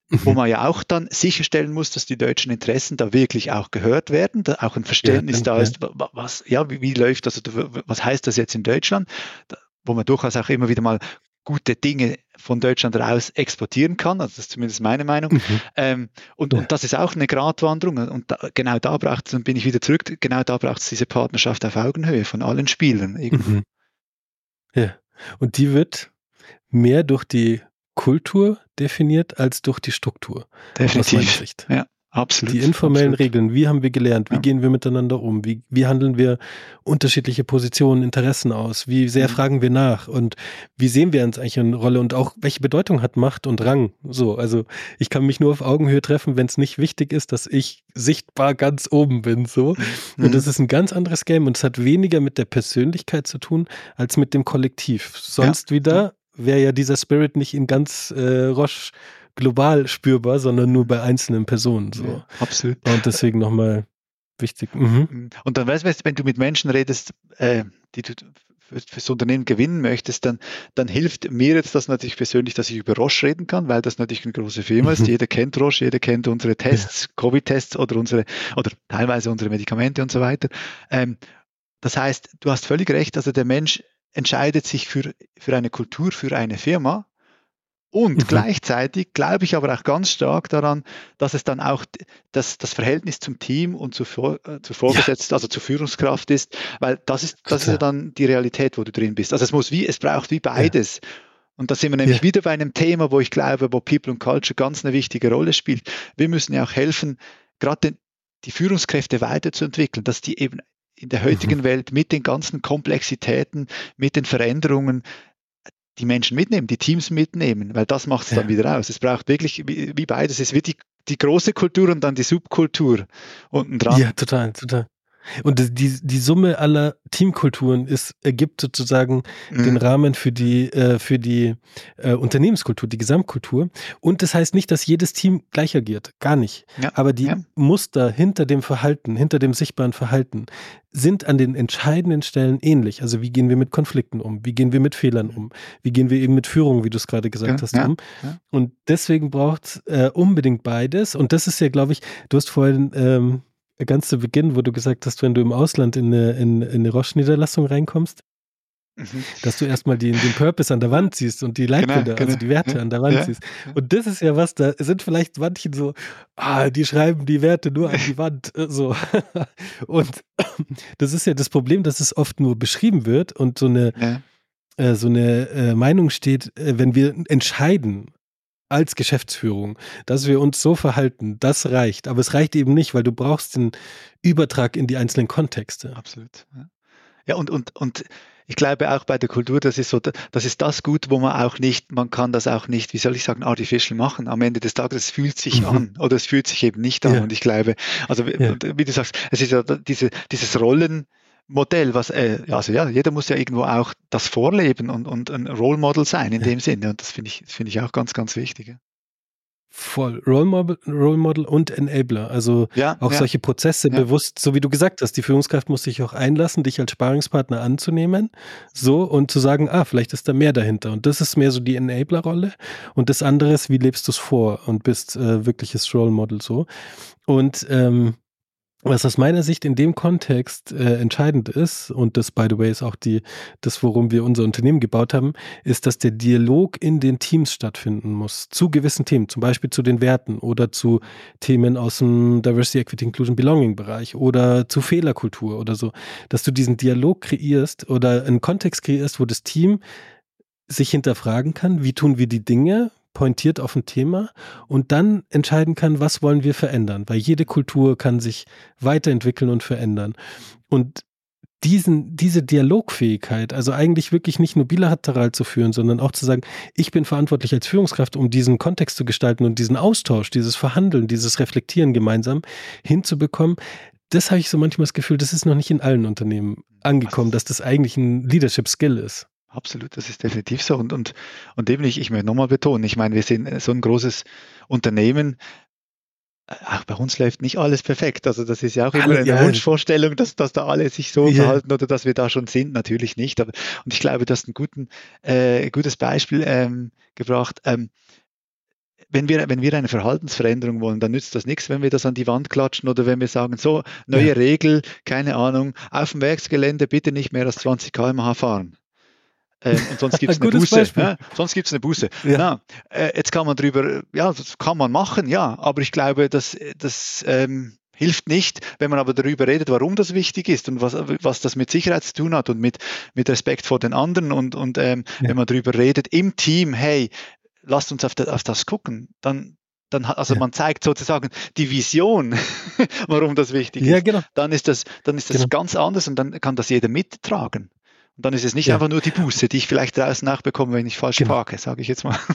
wo mhm. man ja auch dann sicherstellen muss, dass die deutschen Interessen da wirklich auch gehört werden, da auch ein Verständnis ja, da ist, was, ja, wie, wie läuft das, was heißt das jetzt in Deutschland, wo man durchaus auch immer wieder mal gute Dinge von Deutschland raus exportieren kann. Also das ist zumindest meine Meinung. Mhm. Ähm, und, ja. und das ist auch eine Gratwanderung. Und da, genau da braucht es, dann bin ich wieder zurück, genau da braucht es diese Partnerschaft auf Augenhöhe von allen Spielern. Mhm. Ja, und die wird mehr durch die Kultur definiert als durch die Struktur. Definitiv. Ja. Absolut. Die informellen absolut. Regeln, wie haben wir gelernt, wie ja. gehen wir miteinander um, wie, wie handeln wir unterschiedliche Positionen, Interessen aus, wie sehr mhm. fragen wir nach und wie sehen wir uns eigentlich eine Rolle und auch welche Bedeutung hat Macht und Rang. So, also ich kann mich nur auf Augenhöhe treffen, wenn es nicht wichtig ist, dass ich sichtbar ganz oben bin. So. Mhm. Und das ist ein ganz anderes Game und es hat weniger mit der Persönlichkeit zu tun als mit dem Kollektiv. Sonst ja. wieder wäre ja dieser Spirit nicht in ganz äh, Roche global spürbar, sondern nur bei einzelnen Personen. So. Ja, absolut. Und deswegen nochmal wichtig. Mhm. Und dann weißt du, wenn du mit Menschen redest, äh, die du fürs Unternehmen gewinnen möchtest, dann, dann hilft mir jetzt das natürlich persönlich, dass ich über Roche reden kann, weil das natürlich eine große Firma ist. (laughs) Jeder kennt Roche, jeder kennt unsere Tests, ja. Covid-Tests oder unsere, oder teilweise unsere Medikamente und so weiter. Ähm, das heißt, du hast völlig recht, also der Mensch entscheidet sich für, für eine Kultur, für eine Firma und mhm. gleichzeitig glaube ich aber auch ganz stark daran, dass es dann auch das, das Verhältnis zum Team und zu, äh, zu Vorgesetzten, ja. also zur Führungskraft ist, weil das ist, das ist ja dann die Realität, wo du drin bist. Also es muss wie, es braucht wie beides. Ja. Und da sind wir nämlich ja. wieder bei einem Thema, wo ich glaube, wo People and Culture ganz eine wichtige Rolle spielt. Wir müssen ja auch helfen, gerade die Führungskräfte weiterzuentwickeln, dass die eben in der heutigen mhm. Welt mit den ganzen Komplexitäten, mit den Veränderungen die Menschen mitnehmen, die Teams mitnehmen, weil das macht es ja. dann wieder aus. Es braucht wirklich wie, wie beides. Es wird die, die große Kultur und dann die Subkultur unten dran. Ja, total, total. Und die, die Summe aller Teamkulturen ist, ergibt sozusagen mhm. den Rahmen für die, äh, für die äh, Unternehmenskultur, die Gesamtkultur. Und das heißt nicht, dass jedes Team gleich agiert. Gar nicht. Ja. Aber die ja. Muster hinter dem Verhalten, hinter dem sichtbaren Verhalten, sind an den entscheidenden Stellen ähnlich. Also wie gehen wir mit Konflikten um? Wie gehen wir mit Fehlern um? Wie gehen wir eben mit Führung, wie du es gerade gesagt ja, hast, um? Und deswegen braucht es äh, unbedingt beides. Und das ist ja, glaube ich, du hast vorhin ähm, ganz zu Beginn, wo du gesagt hast, wenn du im Ausland in eine, in, in eine Roche-Niederlassung reinkommst, mhm. dass du erstmal den, den Purpose an der Wand siehst und die Leitbilder, genau, genau. also die Werte ja, an der Wand ja. siehst. Und das ist ja was, da sind vielleicht manche so, ah, die schreiben die Werte nur an die (laughs) Wand, äh, so. (laughs) Und (clears throat) das ist ja das Problem, dass es oft nur beschrieben wird und so eine, ja. äh, so eine äh, Meinung steht, äh, wenn wir entscheiden, als Geschäftsführung, dass wir uns so verhalten, das reicht. Aber es reicht eben nicht, weil du brauchst den Übertrag in die einzelnen Kontexte. Absolut. Ja, ja und, und, und ich glaube auch bei der Kultur, das ist so, das ist das gut, wo man auch nicht, man kann das auch nicht, wie soll ich sagen, artificial machen. Am Ende des Tages, es fühlt sich mhm. an oder es fühlt sich eben nicht an. Ja. Und ich glaube, also ja. wie du sagst, es ist ja diese, dieses Rollen, Modell, was, äh, also ja, jeder muss ja irgendwo auch das vorleben und, und ein Role Model sein in ja. dem Sinne. Und das finde ich, finde ich auch ganz, ganz wichtig. Ja. Voll. Role Model, Role Model und Enabler. Also ja, auch ja. solche Prozesse ja. bewusst, so wie du gesagt hast, die Führungskraft muss sich auch einlassen, dich als Sparingspartner anzunehmen. So und zu sagen, ah, vielleicht ist da mehr dahinter. Und das ist mehr so die Enabler-Rolle. Und das andere ist, wie lebst du es vor und bist äh, wirkliches Role Model so. Und ähm, was aus meiner Sicht in dem Kontext äh, entscheidend ist, und das, by the way, ist auch die, das, worum wir unser Unternehmen gebaut haben, ist, dass der Dialog in den Teams stattfinden muss. Zu gewissen Themen, zum Beispiel zu den Werten oder zu Themen aus dem Diversity, Equity, Inclusion, Belonging Bereich oder zu Fehlerkultur oder so. Dass du diesen Dialog kreierst oder einen Kontext kreierst, wo das Team sich hinterfragen kann, wie tun wir die Dinge, pointiert auf ein Thema und dann entscheiden kann, was wollen wir verändern, weil jede Kultur kann sich weiterentwickeln und verändern. Und diesen, diese Dialogfähigkeit, also eigentlich wirklich nicht nur bilateral zu führen, sondern auch zu sagen, ich bin verantwortlich als Führungskraft, um diesen Kontext zu gestalten und diesen Austausch, dieses Verhandeln, dieses Reflektieren gemeinsam hinzubekommen, das habe ich so manchmal das Gefühl, das ist noch nicht in allen Unternehmen angekommen, dass das eigentlich ein Leadership Skill ist. Absolut, das ist definitiv so. Und, und, und eben ich, ich möchte nochmal betonen, ich meine, wir sind so ein großes Unternehmen, auch bei uns läuft nicht alles perfekt. Also das ist ja auch immer eine ja. Wunschvorstellung, dass, dass da alle sich so ja. verhalten oder dass wir da schon sind. Natürlich nicht. Aber, und ich glaube, du hast ein guten, äh, gutes Beispiel ähm, gebracht. Ähm, wenn wir, wenn wir eine Verhaltensveränderung wollen, dann nützt das nichts, wenn wir das an die Wand klatschen oder wenn wir sagen, so, neue ja. Regel, keine Ahnung, auf dem Werksgelände bitte nicht mehr als 20 km/h fahren. Ähm, und sonst (laughs) gibt es eine Buße. Ja? Sonst gibt es eine Buße. Ja. Na, äh, jetzt kann man drüber, ja, das kann man machen, ja, aber ich glaube, dass das ähm, hilft nicht, wenn man aber darüber redet, warum das wichtig ist und was, was das mit Sicherheit zu tun hat und mit, mit Respekt vor den anderen und, und ähm, ja. wenn man darüber redet im Team, hey, lasst uns auf, das, auf das gucken, dann, dann also ja. man zeigt sozusagen die Vision, (laughs) warum das wichtig ist. Ja, genau. Dann ist das, dann ist das genau. ganz anders und dann kann das jeder mittragen. Und dann ist es nicht ja. einfach nur die Buße, die ich vielleicht draußen nachbekomme, wenn ich falsch genau. parke, sage ich jetzt mal. (laughs)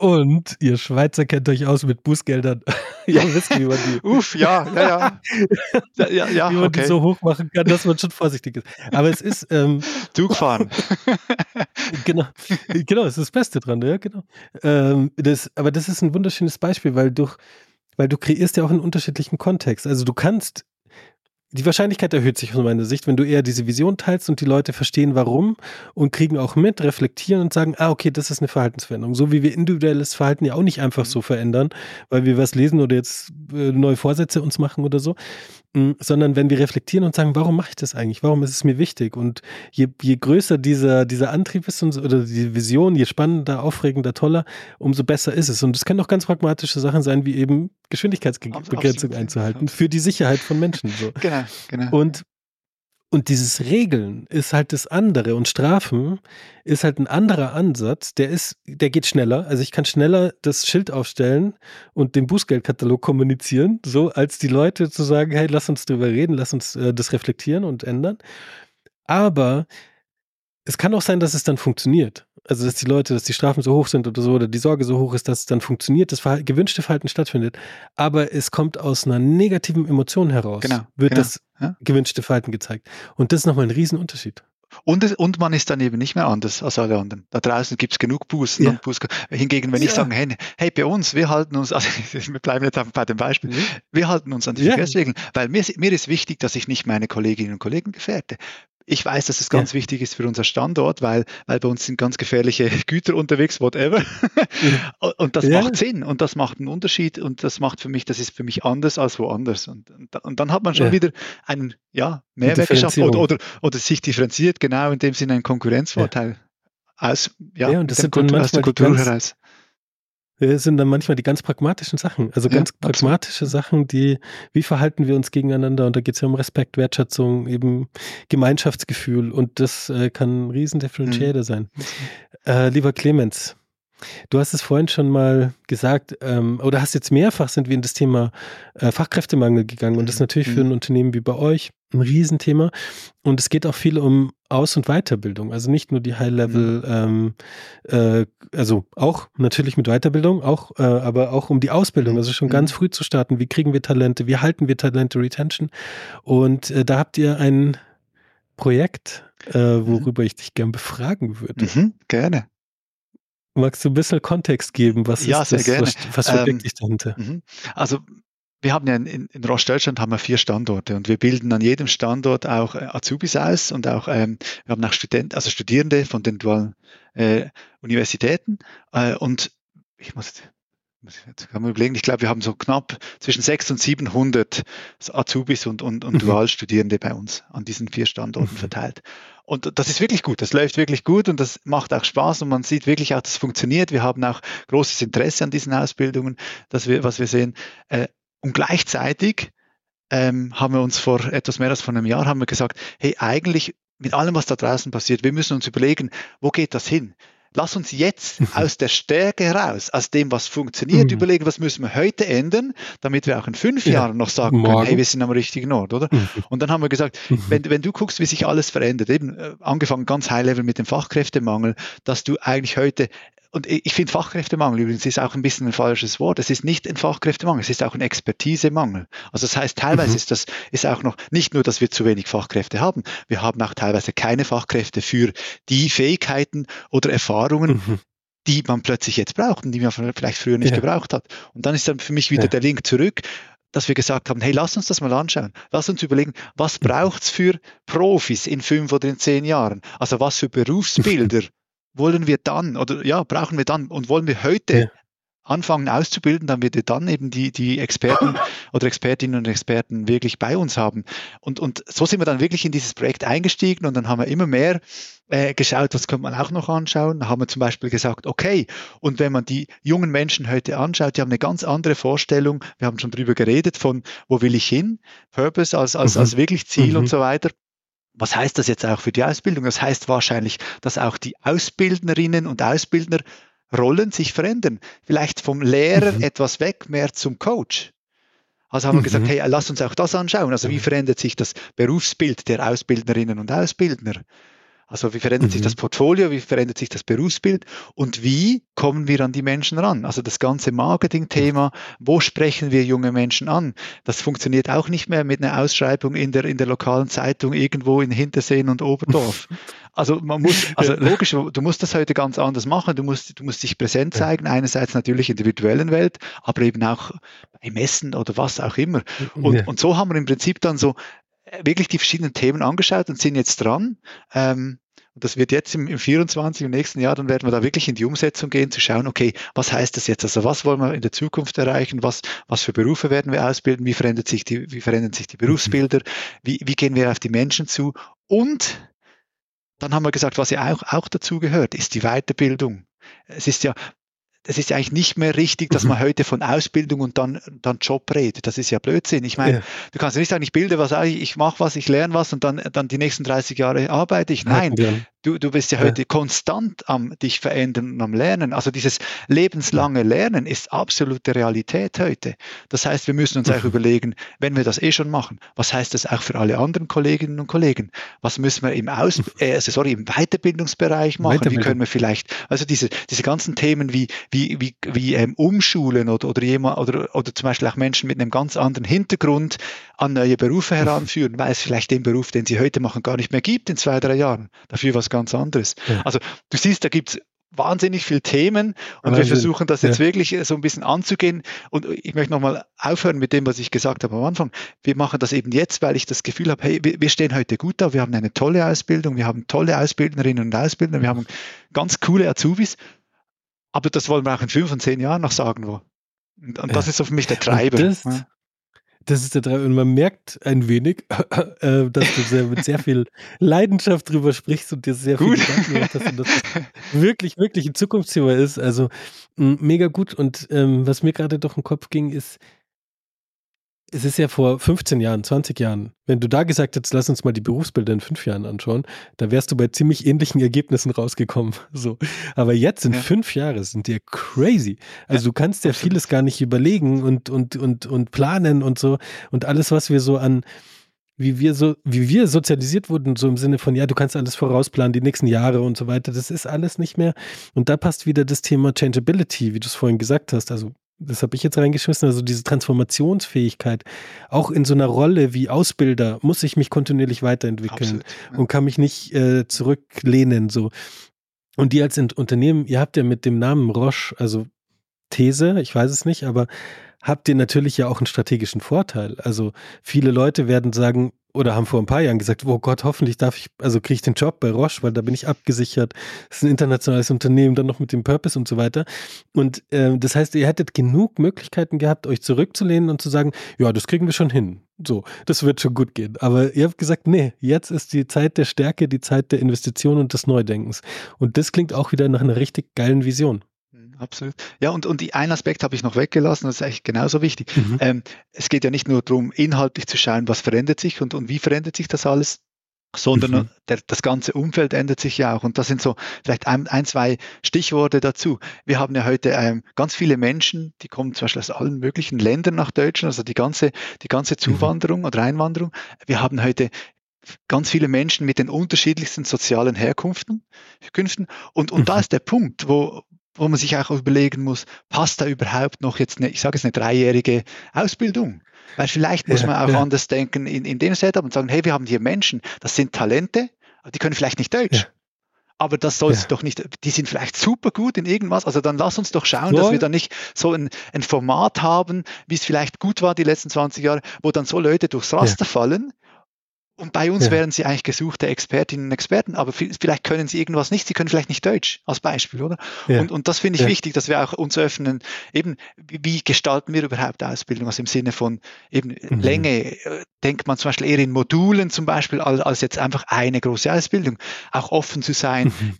Und ihr Schweizer kennt euch aus mit Bußgeldern. (laughs) ja, wisst wie man die. (laughs) Uff, ja, ja, ja. ja, ja wie man okay. die so hoch machen kann, dass man schon vorsichtig ist. Aber es ist. Ähm, Zugfahren. genau, genau, es ist das Beste dran, ja, genau. Ähm, das, aber das ist ein wunderschönes Beispiel, weil du, weil du kreierst ja auch einen unterschiedlichen Kontext. Also du kannst die Wahrscheinlichkeit erhöht sich aus meiner Sicht, wenn du eher diese Vision teilst und die Leute verstehen, warum und kriegen auch mit, reflektieren und sagen, ah, okay, das ist eine Verhaltensveränderung. So wie wir individuelles Verhalten ja auch nicht einfach so verändern, weil wir was lesen oder jetzt äh, neue Vorsätze uns machen oder so, sondern wenn wir reflektieren und sagen, warum mache ich das eigentlich? Warum ist es mir wichtig? Und je, je größer dieser, dieser Antrieb ist und, oder die Vision, je spannender, aufregender, toller, umso besser ist es. Und es können auch ganz pragmatische Sachen sein, wie eben Geschwindigkeitsbegrenzung einzuhalten für die Sicherheit von Menschen. So. (laughs) Genau, genau. Und, und dieses Regeln ist halt das andere und Strafen ist halt ein anderer Ansatz. Der ist, der geht schneller. Also ich kann schneller das Schild aufstellen und den Bußgeldkatalog kommunizieren, so als die Leute zu sagen, hey, lass uns drüber reden, lass uns äh, das reflektieren und ändern. Aber es kann auch sein, dass es dann funktioniert. Also, dass die Leute, dass die Strafen so hoch sind oder so, oder die Sorge so hoch ist, dass es dann funktioniert, das Verhalten, gewünschte Verhalten stattfindet. Aber es kommt aus einer negativen Emotion heraus, genau, wird genau, das ja. gewünschte Verhalten gezeigt. Und das ist nochmal ein Riesenunterschied. Und, und man ist dann eben nicht mehr anders als alle anderen. Da draußen gibt es genug Bußen ja. und Buß. Hingegen, wenn ja. ich sage, hey, hey, bei uns, wir halten uns, also (laughs) wir bleiben jetzt bei dem Beispiel, wir halten uns an die Verkehrsregeln, weil mir, mir ist wichtig, dass ich nicht meine Kolleginnen und Kollegen gefährde. Ich weiß, dass es ganz ja. wichtig ist für unser Standort, weil, weil bei uns sind ganz gefährliche (laughs) Güter unterwegs, whatever. Ja. Und das ja. macht Sinn und das macht einen Unterschied und das macht für mich, das ist für mich anders als woanders. Und, und, dann hat man schon wieder einen ja, Mehrwert geschaffen oder, oder, oder sich differenziert, genau in dem Sinne einen Konkurrenzvorteil aus, ja, ja und das sind Kultur, aus der Kultur heraus. Sind dann manchmal die ganz pragmatischen Sachen. Also ganz ja, pragmatische absolut. Sachen, die, wie verhalten wir uns gegeneinander? Und da geht es ja um Respekt, Wertschätzung, eben Gemeinschaftsgefühl. Und das äh, kann ein Riesendifferentiator mhm. sein. Äh, lieber Clemens, Du hast es vorhin schon mal gesagt, ähm, oder hast jetzt mehrfach sind wir in das Thema äh, Fachkräftemangel gegangen und das ist natürlich für ein mhm. Unternehmen wie bei euch ein Riesenthema. Und es geht auch viel um Aus- und Weiterbildung, also nicht nur die High-Level, mhm. ähm, äh, also auch natürlich mit Weiterbildung, auch, äh, aber auch um die Ausbildung, also schon mhm. ganz früh zu starten. Wie kriegen wir Talente? Wie halten wir Talente Retention? Und äh, da habt ihr ein Projekt, äh, mhm. worüber ich dich gern befragen würde. Mhm, gerne. Magst du ein bisschen Kontext geben? Was ja, ist das? Gerne. Was, was verbirgt ähm, dahinter? Mhm. Also wir haben ja in, in Rostdeutschland haben wir vier Standorte und wir bilden an jedem Standort auch äh, Azubis aus und auch ähm, wir haben auch Studenten, also Studierende von den dualen äh, Universitäten äh, und ich muss Jetzt kann man überlegen, ich glaube, wir haben so knapp zwischen 600 und 700 Azubis und, und, und mhm. Dualstudierende bei uns an diesen vier Standorten mhm. verteilt. Und das ist wirklich gut, das läuft wirklich gut und das macht auch Spaß und man sieht wirklich auch, das funktioniert. Wir haben auch großes Interesse an diesen Ausbildungen, dass wir, was wir sehen. Äh, und gleichzeitig ähm, haben wir uns vor etwas mehr als vor einem Jahr haben wir gesagt, hey, eigentlich mit allem, was da draußen passiert, wir müssen uns überlegen, wo geht das hin? Lass uns jetzt aus der Stärke heraus, aus dem, was funktioniert, mhm. überlegen, was müssen wir heute ändern, damit wir auch in fünf ja. Jahren noch sagen Morgen. können, hey, wir sind am richtigen Ort, oder? Mhm. Und dann haben wir gesagt, mhm. wenn, wenn du guckst, wie sich alles verändert, eben äh, angefangen ganz high level mit dem Fachkräftemangel, dass du eigentlich heute und ich finde Fachkräftemangel übrigens ist auch ein bisschen ein falsches Wort. Es ist nicht ein Fachkräftemangel, es ist auch ein Expertisemangel. Also das heißt, teilweise mhm. ist das ist auch noch nicht nur, dass wir zu wenig Fachkräfte haben, wir haben auch teilweise keine Fachkräfte für die Fähigkeiten oder Erfahrungen, mhm. die man plötzlich jetzt braucht und die man vielleicht früher nicht ja. gebraucht hat. Und dann ist dann für mich wieder ja. der Link zurück, dass wir gesagt haben, hey, lass uns das mal anschauen. Lass uns überlegen, was mhm. braucht's für Profis in fünf oder in zehn Jahren? Also was für (laughs) Berufsbilder wollen wir dann oder ja, brauchen wir dann und wollen wir heute ja. anfangen auszubilden, dann wird wir dann eben die, die Experten (laughs) oder Expertinnen und Experten wirklich bei uns haben. Und, und so sind wir dann wirklich in dieses Projekt eingestiegen und dann haben wir immer mehr äh, geschaut, was könnte man auch noch anschauen. Da haben wir zum Beispiel gesagt, okay, und wenn man die jungen Menschen heute anschaut, die haben eine ganz andere Vorstellung. Wir haben schon drüber geredet von, wo will ich hin? Purpose als, als, mhm. als wirklich Ziel mhm. und so weiter. Was heißt das jetzt auch für die Ausbildung? Das heißt wahrscheinlich, dass auch die Ausbildnerinnen und Ausbildner Rollen sich verändern. Vielleicht vom Lehrer mhm. etwas weg, mehr zum Coach. Also haben wir mhm. gesagt, hey, lass uns auch das anschauen. Also wie mhm. verändert sich das Berufsbild der Ausbildnerinnen und Ausbildner? Also wie verändert mhm. sich das Portfolio, wie verändert sich das Berufsbild und wie kommen wir an die Menschen ran? Also das ganze Marketing-Thema, wo sprechen wir junge Menschen an? Das funktioniert auch nicht mehr mit einer Ausschreibung in der, in der lokalen Zeitung irgendwo in Hinterseen und Oberdorf. (laughs) Also man muss, also logisch, du musst das heute ganz anders machen. Du musst, du musst dich präsent zeigen. Einerseits natürlich in der virtuellen Welt, aber eben auch im Essen oder was auch immer. Und, ja. und so haben wir im Prinzip dann so wirklich die verschiedenen Themen angeschaut und sind jetzt dran. Ähm, und das wird jetzt im, im 24, im nächsten Jahr, dann werden wir da wirklich in die Umsetzung gehen, zu schauen, okay, was heißt das jetzt? Also was wollen wir in der Zukunft erreichen? Was, was für Berufe werden wir ausbilden? Wie verändert sich die, wie verändern sich die Berufsbilder? Wie, wie gehen wir auf die Menschen zu? Und dann haben wir gesagt, was ja auch, auch dazu gehört, ist die Weiterbildung. Es ist ja, es ist ja eigentlich nicht mehr richtig, dass mhm. man heute von Ausbildung und dann, dann Job redet. Das ist ja Blödsinn. Ich meine, ja. du kannst ja nicht sagen, ich bilde was, ich mache was, ich lerne was und dann, dann die nächsten 30 Jahre arbeite ich. Nein, ja. du, du bist ja, ja, heute konstant am dich verändern und am Lernen. Also dieses lebenslange Lernen ist absolute Realität heute. Das heißt, wir müssen uns mhm. auch überlegen, wenn wir das eh schon machen, was heißt das auch für alle anderen Kolleginnen und Kollegen? Was müssen wir im Aus, mhm. äh, also sorry, im Weiterbildungsbereich machen? Weiterbildung. Wie können wir vielleicht, also diese, diese ganzen Themen wie, wie wie, wie, ähm, umschulen oder, oder, jemand, oder, oder zum Beispiel auch Menschen mit einem ganz anderen Hintergrund an neue Berufe heranführen, weil es vielleicht den Beruf, den sie heute machen, gar nicht mehr gibt in zwei, drei Jahren. Dafür was ganz anderes. Ja. Also du siehst, da gibt es wahnsinnig viele Themen und Wahnsinn. wir versuchen das jetzt ja. wirklich so ein bisschen anzugehen. Und ich möchte nochmal aufhören mit dem, was ich gesagt habe am Anfang. Wir machen das eben jetzt, weil ich das Gefühl habe, hey, wir stehen heute gut da, wir haben eine tolle Ausbildung, wir haben tolle Ausbildnerinnen und Ausbildner, wir haben ganz coole Azubis aber das wollen wir auch in fünf und zehn Jahren noch sagen. Wo. Und, und das ja. ist so für mich der Treiber. Das, ja. das, ist der Treiber. Und man merkt ein wenig, (laughs) äh, dass du sehr, mit sehr viel Leidenschaft drüber sprichst und dir sehr gut. viel Gedanken gemacht hast und das (laughs) wirklich, wirklich ein Zukunftsthema ist. Also mega gut. Und ähm, was mir gerade durch den Kopf ging, ist, es ist ja vor 15 Jahren, 20 Jahren, wenn du da gesagt hättest, lass uns mal die Berufsbilder in fünf Jahren anschauen, da wärst du bei ziemlich ähnlichen Ergebnissen rausgekommen. (laughs) So. Aber jetzt in ja. fünf Jahren sind die crazy. Also ja, du kannst ja vieles gar nicht überlegen und, und, und, und planen und so. Und alles, was wir so an, wie wir so, wie wir sozialisiert wurden, so im Sinne von, ja, du kannst alles vorausplanen, die nächsten Jahre und so weiter, das ist alles nicht mehr. Und da passt wieder das Thema Changeability, wie du es vorhin gesagt hast. Also das habe ich jetzt reingeschmissen, also diese Transformationsfähigkeit, auch in so einer Rolle wie Ausbilder muss ich mich kontinuierlich weiterentwickeln Absolut, ja. und kann mich nicht äh, zurücklehnen. So. Und die als Unternehmen, ihr habt ja mit dem Namen Roche, also These, ich weiß es nicht, aber habt ihr natürlich ja auch einen strategischen Vorteil. Also viele Leute werden sagen, oder haben vor ein paar Jahren gesagt, oh Gott, hoffentlich darf ich, also kriege ich den Job bei Roche, weil da bin ich abgesichert. Das ist ein internationales Unternehmen, dann noch mit dem Purpose und so weiter. Und äh, das heißt, ihr hättet genug Möglichkeiten gehabt, euch zurückzulehnen und zu sagen, ja, das kriegen wir schon hin. So, das wird schon gut gehen. Aber ihr habt gesagt, nee, jetzt ist die Zeit der Stärke, die Zeit der Investition und des Neudenkens. Und das klingt auch wieder nach einer richtig geilen Vision absolut. Ja, und, und einen Aspekt habe ich noch weggelassen, das ist eigentlich genauso wichtig. Mhm. Ähm, es geht ja nicht nur darum, inhaltlich zu schauen, was verändert sich und, und wie verändert sich das alles, sondern mhm. der, das ganze Umfeld ändert sich ja auch. Und das sind so vielleicht ein, ein zwei Stichworte dazu. Wir haben ja heute ähm, ganz viele Menschen, die kommen zum Beispiel aus allen möglichen Ländern nach Deutschland, also die ganze, die ganze mhm. Zuwanderung mhm. oder Einwanderung. Wir haben heute ganz viele Menschen mit den unterschiedlichsten sozialen Herkünften. Und, und mhm. da ist der Punkt, wo, wo man sich auch überlegen muss, passt da überhaupt noch jetzt eine, ich sage es eine dreijährige Ausbildung? Weil vielleicht muss ja, man auch ja. anders denken in, in dem Setup und sagen, hey, wir haben hier Menschen, das sind Talente, die können vielleicht nicht Deutsch. Ja. Aber das soll ja. doch nicht, die sind vielleicht super gut in irgendwas. Also dann lass uns doch schauen, dass wir dann nicht so ein, ein Format haben, wie es vielleicht gut war die letzten 20 Jahre, wo dann so Leute durchs Raster fallen und bei uns ja. wären sie eigentlich gesuchte Expertinnen und Experten, aber vielleicht können sie irgendwas nicht. Sie können vielleicht nicht Deutsch, als Beispiel, oder? Ja. Und, und das finde ich ja. wichtig, dass wir auch uns öffnen, eben, wie gestalten wir überhaupt Ausbildung? Also im Sinne von eben mhm. Länge, äh, denkt man zum Beispiel eher in Modulen zum Beispiel, als, als jetzt einfach eine große Ausbildung. Auch offen zu sein, mhm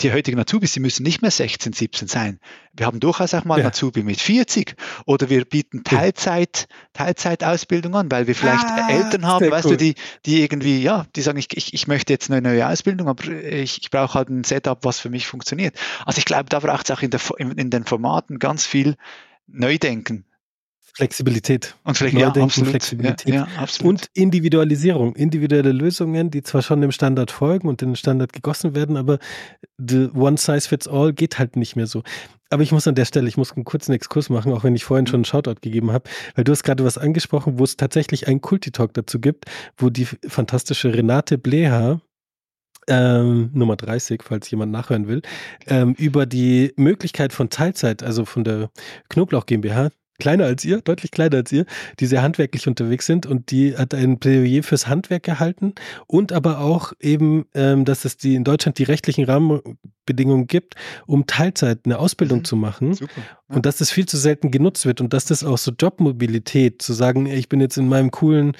die heutigen Azubis, sie müssen nicht mehr 16, 17 sein. Wir haben durchaus auch mal ja. Azubi mit 40 oder wir bieten Teilzeit, Teilzeitausbildung an, weil wir vielleicht ah, Eltern haben, weißt cool. du, die, die irgendwie, ja, die sagen, ich, ich, ich möchte jetzt eine neue Ausbildung, aber ich, ich brauche halt ein Setup, was für mich funktioniert. Also ich glaube, da braucht es auch in, der, in, in den Formaten ganz viel Neudenken. Flexibilität. Und vielleicht ja, absolut. Flexibilität. Ja, ja, absolut. Und Individualisierung. Individuelle Lösungen, die zwar schon dem Standard folgen und in den Standard gegossen werden, aber the one size fits all geht halt nicht mehr so. Aber ich muss an der Stelle, ich muss einen kurzen Exkurs machen, auch wenn ich vorhin schon einen Shoutout gegeben habe, weil du hast gerade was angesprochen, wo es tatsächlich einen Kulti-Talk dazu gibt, wo die fantastische Renate Bleha, ähm, Nummer 30, falls jemand nachhören will, ähm, über die Möglichkeit von Teilzeit, also von der Knoblauch GmbH, kleiner als ihr, deutlich kleiner als ihr, die sehr handwerklich unterwegs sind und die hat ein Plädoyer fürs Handwerk gehalten und aber auch eben, ähm, dass es die in Deutschland die rechtlichen Rahmenbedingungen gibt, um Teilzeit eine Ausbildung mhm. zu machen Super. Und dass das viel zu selten genutzt wird und dass das auch so Jobmobilität, zu sagen, ich bin jetzt in meinem coolen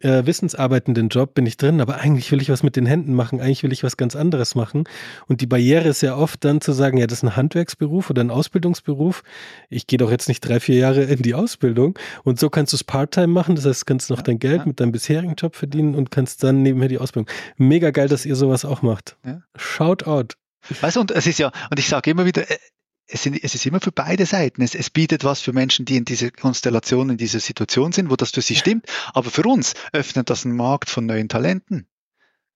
äh, wissensarbeitenden Job, bin ich drin, aber eigentlich will ich was mit den Händen machen, eigentlich will ich was ganz anderes machen und die Barriere ist ja oft dann zu sagen, ja, das ist ein Handwerksberuf oder ein Ausbildungsberuf, ich gehe doch jetzt nicht drei, vier Jahre in die Ausbildung und so kannst du es Part-Time machen. Das heißt, kannst noch ja, dein Geld ja. mit deinem bisherigen Job verdienen und kannst dann nebenher die Ausbildung. Mega geil, dass ihr sowas auch macht. Ja. Shout out. Weißt du, und es ist ja, und ich sage immer wieder, äh, es, sind, es, ist immer für beide Seiten. Es, es, bietet was für Menschen, die in dieser Konstellation, in dieser Situation sind, wo das für sie stimmt. Aber für uns öffnet das einen Markt von neuen Talenten.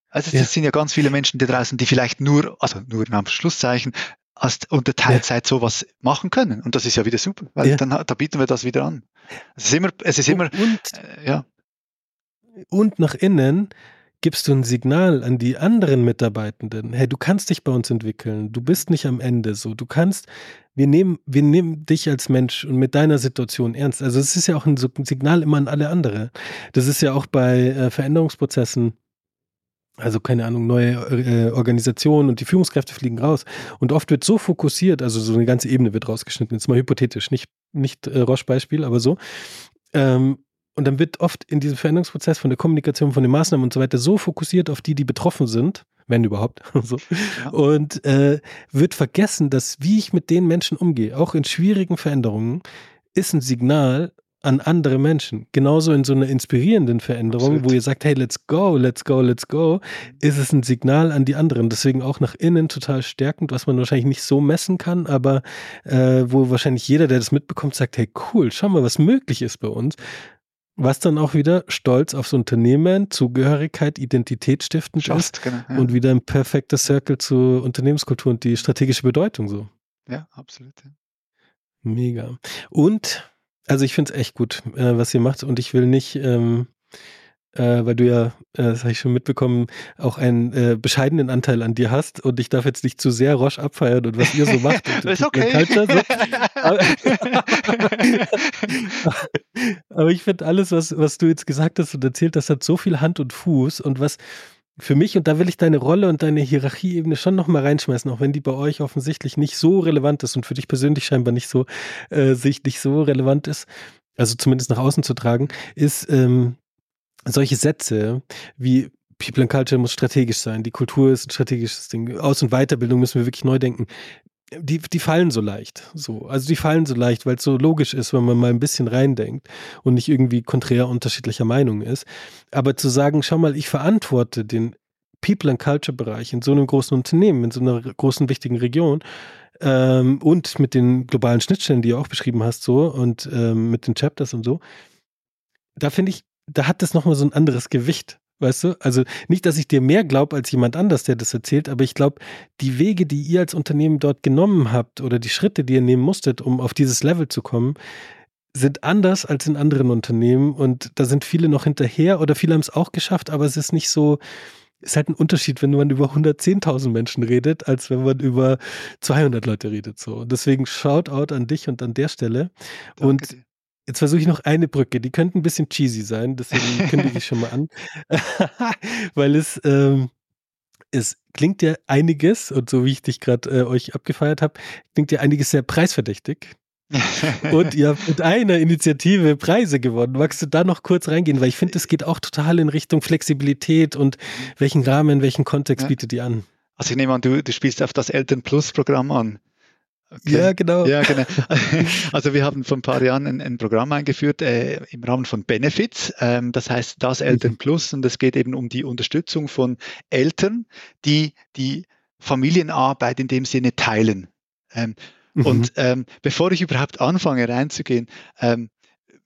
Also es ja. sind ja ganz viele Menschen da draußen, die vielleicht nur, also nur in Anführungszeichen, als unter Teilzeit ja. sowas machen können. Und das ist ja wieder super, weil ja. dann da bieten wir das wieder an. Es ist immer, es ist immer, und, äh, ja. Und nach innen gibst du ein Signal an die anderen Mitarbeitenden. Hey, du kannst dich bei uns entwickeln. Du bist nicht am Ende so. Du kannst, wir nehmen, wir nehmen dich als Mensch und mit deiner Situation ernst. Also es ist ja auch ein Signal immer an alle andere. Das ist ja auch bei äh, Veränderungsprozessen also keine Ahnung, neue äh, Organisationen und die Führungskräfte fliegen raus. Und oft wird so fokussiert, also so eine ganze Ebene wird rausgeschnitten, jetzt mal hypothetisch, nicht, nicht äh, Roche-Beispiel, aber so. Ähm, und dann wird oft in diesem Veränderungsprozess von der Kommunikation, von den Maßnahmen und so weiter so fokussiert auf die, die betroffen sind, wenn überhaupt, (laughs) so. Ja. und äh, wird vergessen, dass wie ich mit den Menschen umgehe, auch in schwierigen Veränderungen, ist ein Signal an andere Menschen. Genauso in so einer inspirierenden Veränderung, Absolut. wo ihr sagt, hey, let's go, let's go, let's go, ist es ein Signal an die anderen. Deswegen auch nach innen total stärkend, was man wahrscheinlich nicht so messen kann, aber äh, wo wahrscheinlich jeder, der das mitbekommt, sagt, hey, cool, schau mal, was möglich ist bei uns. Was dann auch wieder Stolz aufs Unternehmen, Zugehörigkeit, Identität stiftend Just, ist genau, ja. und wieder ein perfekter Circle zur Unternehmenskultur und die strategische Bedeutung so. Ja, absolut. Ja. Mega. Und also ich finde es echt gut, äh, was ihr macht und ich will nicht, ähm, äh, weil du ja, äh, das habe ich schon mitbekommen, auch einen äh, bescheidenen Anteil an dir hast und ich darf jetzt nicht zu sehr Roche abfeiern und was ihr so macht. Und (laughs) ist okay. Culture, so. (laughs) (laughs) aber, ich finde alles, was, was du jetzt gesagt hast und erzählt hast, hat so viel Hand und Fuß und was für mich, und da will ich deine Rolle und deine Hierarchieebene schon nochmal reinschmeißen, auch wenn die bei euch offensichtlich nicht so relevant ist und für dich persönlich scheinbar nicht so, äh, sich nicht so relevant ist, also zumindest nach außen zu tragen, ist ähm, solche Sätze wie People and Culture muss strategisch sein, die Kultur ist ein strategisches Ding, Aus- und Weiterbildung müssen wir wirklich neu denken. Die, die fallen so leicht. So. Also die fallen so leicht, weil es so logisch ist, wenn man mal ein bisschen reindenkt und nicht irgendwie konträr unterschiedlicher Meinung ist. Aber zu sagen, schau mal, ich verantworte den People and Culture Bereich in so einem großen Unternehmen, in so einer großen wichtigen Region ähm, und mit den globalen Schnittstellen, die du auch beschrieben hast, so und ähm, mit den Chapters und so, da finde ich, da hat das nochmal so ein anderes Gewicht. Weißt du? Also nicht, dass ich dir mehr glaube als jemand anders, der das erzählt, aber ich glaube, die Wege, die ihr als Unternehmen dort genommen habt oder die Schritte, die ihr nehmen musstet, um auf dieses Level zu kommen, sind anders als in anderen Unternehmen und da sind viele noch hinterher oder viele haben es auch geschafft, aber es ist nicht so, ist halt ein Unterschied, wenn man über 110.000 Menschen redet, als wenn man über 200 Leute redet. So. Deswegen Shoutout an dich und an der Stelle. Danke und dir. Jetzt versuche ich noch eine Brücke, die könnte ein bisschen cheesy sein, deswegen kündige ich schon mal an. (laughs) Weil es, ähm, es klingt ja einiges, und so wie ich dich gerade äh, euch abgefeiert habe, klingt ja einiges sehr preisverdächtig. und ihr habt mit einer Initiative Preise gewonnen. Magst du da noch kurz reingehen? Weil ich finde, es geht auch total in Richtung Flexibilität und welchen Rahmen, welchen Kontext ja. bietet die an? Also ich nehme an, du, du spielst auf das Eltern Plus Programm an. Okay. Ja, genau. Ja, genau. (laughs) Also wir haben vor ein paar Jahren ein, ein Programm eingeführt äh, im Rahmen von Benefits. Ähm, das heißt das Eltern mhm. Plus und es geht eben um die Unterstützung von Eltern, die die Familienarbeit in dem Sinne teilen. Ähm, mhm. Und ähm, bevor ich überhaupt anfange reinzugehen, ähm,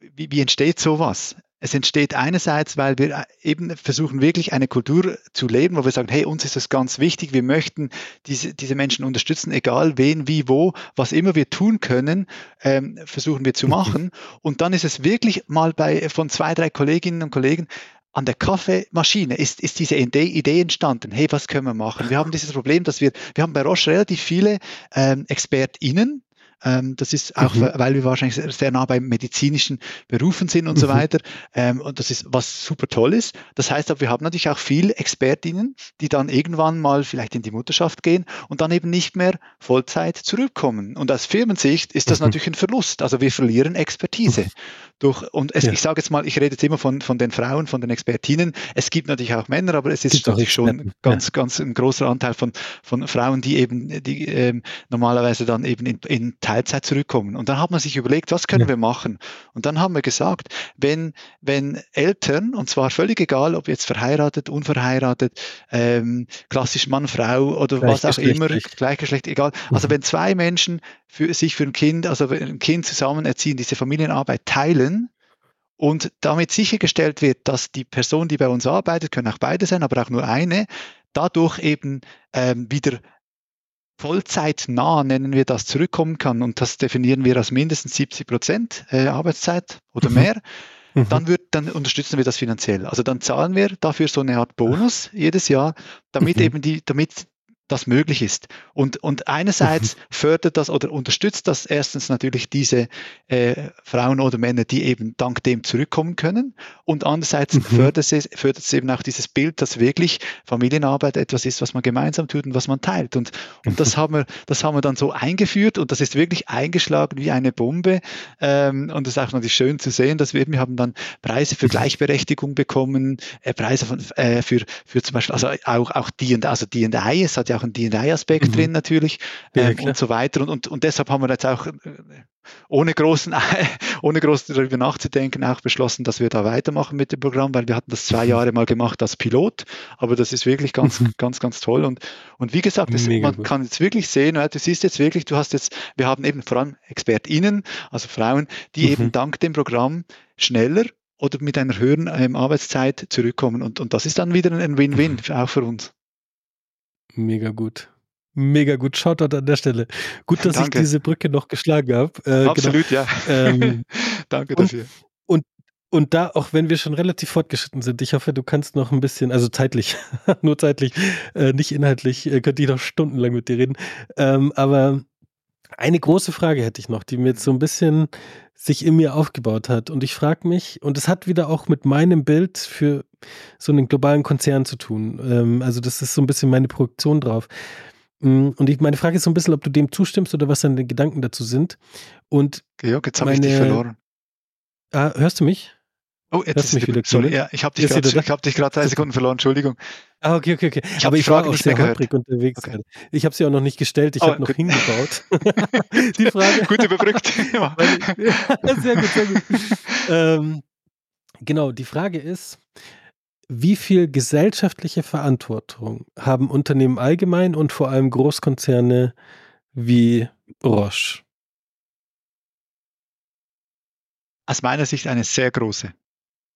wie, wie entsteht sowas? Es entsteht einerseits, weil wir äh, eben versuchen, wirklich eine Kultur zu leben, wo wir sagen, hey, uns ist das ganz wichtig, wir möchten diese, diese Menschen unterstützen, egal wen, wie, wo, was immer wir tun können, ähm, versuchen wir zu (laughs) machen. Und dann ist es wirklich mal bei von zwei, drei Kolleginnen und Kollegen, an der Kaffeemaschine ist, ist diese Idee, Idee, entstanden. Hey, was können wir machen? Wir haben dieses Problem, dass wir, wir haben bei Roche relativ viele ähm, ExpertInnen, ähm, das ist auch, mhm. weil wir wahrscheinlich sehr nah bei medizinischen Berufen sind und mhm. so weiter. Ähm, und das ist was super toll ist. Das heißt aber, wir haben natürlich auch viele Expertinnen, die dann irgendwann mal vielleicht in die Mutterschaft gehen und dann eben nicht mehr Vollzeit zurückkommen. Und aus Firmensicht ist das mhm. natürlich ein Verlust. Also wir verlieren Expertise. Durch, und es, ja. ich sage jetzt mal, ich rede jetzt immer von, von den Frauen, von den Expertinnen. Es gibt natürlich auch Männer, aber es ist natürlich schon ganz, ja. ganz ein großer Anteil von, von Frauen, die eben, die ähm, normalerweise dann eben in, in Teilzeit zurückkommen. Und dann hat man sich überlegt, was können ja. wir machen? Und dann haben wir gesagt, wenn, wenn Eltern, und zwar völlig egal, ob jetzt verheiratet, unverheiratet, ähm, klassisch Mann, Frau oder was auch immer, Gleichgeschlecht, egal. Also mhm. Also wenn zwei Menschen für sich für ein Kind, also ein Kind zusammen erziehen, diese Familienarbeit teilen, und damit sichergestellt wird, dass die Person, die bei uns arbeitet, können auch beide sein, aber auch nur eine, dadurch eben ähm, wieder vollzeitnah, nennen wir das, zurückkommen kann, und das definieren wir als mindestens 70 Prozent äh, Arbeitszeit oder mhm. mehr, mhm. dann, wird, dann unterstützen wir das finanziell. Also dann zahlen wir dafür so eine Art Bonus jedes Jahr, damit mhm. eben die, damit das möglich ist. Und, und einerseits mhm. fördert das oder unterstützt das erstens natürlich diese äh, Frauen oder Männer, die eben dank dem zurückkommen können. Und andererseits mhm. fördert, es, fördert es eben auch dieses Bild, dass wirklich Familienarbeit etwas ist, was man gemeinsam tut und was man teilt. Und, und das, (laughs) haben wir, das haben wir dann so eingeführt und das ist wirklich eingeschlagen wie eine Bombe. Ähm, und das ist auch natürlich schön zu sehen, dass wir, wir haben dann Preise für Gleichberechtigung bekommen, äh, Preise von, äh, für, für zum Beispiel, also auch, auch die und also die und es hat ja auch einen DNA-Aspekt mhm. drin natürlich ähm, und so weiter. Und, und, und deshalb haben wir jetzt auch äh, ohne großen, (laughs) ohne groß darüber nachzudenken, auch beschlossen, dass wir da weitermachen mit dem Programm, weil wir hatten das zwei Jahre mal gemacht als Pilot, aber das ist wirklich ganz, mhm. ganz, ganz toll. Und, und wie gesagt, das, man gut. kann jetzt wirklich sehen, du siehst jetzt wirklich, du hast jetzt, wir haben eben vor allem ExpertInnen, also Frauen, die mhm. eben dank dem Programm schneller oder mit einer höheren ähm, Arbeitszeit zurückkommen. Und, und das ist dann wieder ein Win-Win, mhm. auch für uns. Mega gut. Mega gut. Shoutout an der Stelle. Gut, dass Danke. ich diese Brücke noch geschlagen habe. Äh, genau. Absolut, genau. ja. Ähm, (laughs) Danke dafür. Und, und da, auch wenn wir schon relativ fortgeschritten sind, ich hoffe, du kannst noch ein bisschen, also zeitlich, (laughs) nur zeitlich, äh, nicht inhaltlich, äh, könnte ich noch stundenlang mit dir reden. Ähm, aber eine große Frage hätte ich noch, die mir jetzt so ein bisschen sich in mir aufgebaut hat. Und ich frage mich, und es hat wieder auch mit meinem Bild für so einen globalen Konzern zu tun. Ähm, also das ist so ein bisschen meine Produktion drauf. Mm, und ich, meine Frage ist so ein bisschen, ob du dem zustimmst oder was deine Gedanken dazu sind. Und Georg, jetzt habe ich dich verloren. Ah, hörst du mich? Oh, jetzt ist mich wieder Sorry, ja, ich habe dich gerade hab drei Sekunden verloren, Entschuldigung. Ah, okay, okay, okay. Ich Aber ich war auch sehr holprig unterwegs. Okay. Ich habe sie auch noch nicht gestellt, ich oh, habe noch hingebaut. (laughs) (laughs) die Frage. (laughs) gut überbrückt. sehr gut, sehr gut. Ähm, genau, die Frage ist, wie viel gesellschaftliche Verantwortung haben Unternehmen allgemein und vor allem Großkonzerne wie Roche? Aus meiner Sicht eine sehr große.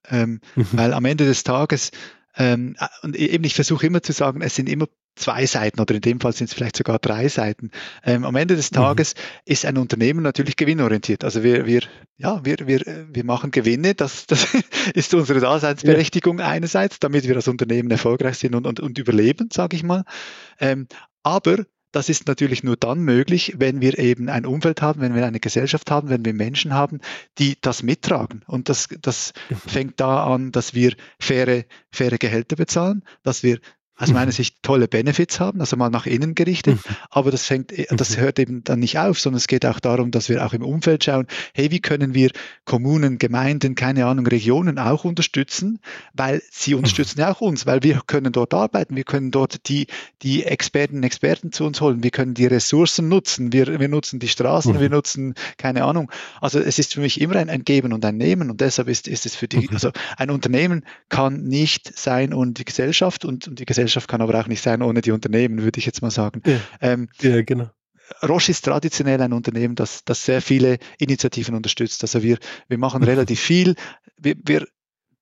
Ähm, mhm. Weil am Ende des Tages, ähm, und e-, eben ich versuche immer zu sagen, es sind immer zwei Seiten oder in dem Fall sind es vielleicht sogar drei Seiten. Ähm, am Ende des mhm. Tages mhm. ist ein Unternehmen natürlich gewinnorientiert. Also wir, wir, ja, wir, wir, wir machen Gewinne, das, das (laughs) ist unsere Daseinsberechtigung ja. einerseits, damit wir als Unternehmen erfolgreich sind und, und, und überleben, sage ich mal. Ähm, aber das ist natürlich nur dann möglich, wenn wir eben ein Umfeld haben, wenn wir eine Gesellschaft haben, wenn wir Menschen haben, die das mittragen. Und das, das mhm. fängt da an, dass wir faire, faire Gehälter bezahlen, dass wir aus meiner mhm. Sicht tolle Benefits haben, also mal nach innen gerichtet. Mhm. Aber das fängt, äh, das mhm. hört eben dann nicht auf, sondern es geht auch darum, dass wir auch im Umfeld schauen, hey, wie können wir Kommunen, Gemeinden, keine Ahnung, Regionen auch unterstützen, weil sie unterstützen ja auch uns, weil wir können dort arbeiten, wir können dort die, die Experten und Experten zu uns holen, wir können die Ressourcen nutzen, wir, wir nutzen die Straßen, wir nutzen, keine Ahnung. Also es ist für mich immer ein, ein Geben und ein Nehmen und deshalb ist, ist es für die, also ein Unternehmen kann nicht sein und die Gesellschaft und, und die Gesellschaft Gesellschaft kann aber auch nicht sein ohne die Unternehmen, würde ich jetzt mal sagen. Ja, ähm, ja genau. Roche ist traditionell ein Unternehmen, das, das sehr viele Initiativen unterstützt. Also wir, wir machen relativ (laughs) viel. Wir, wir,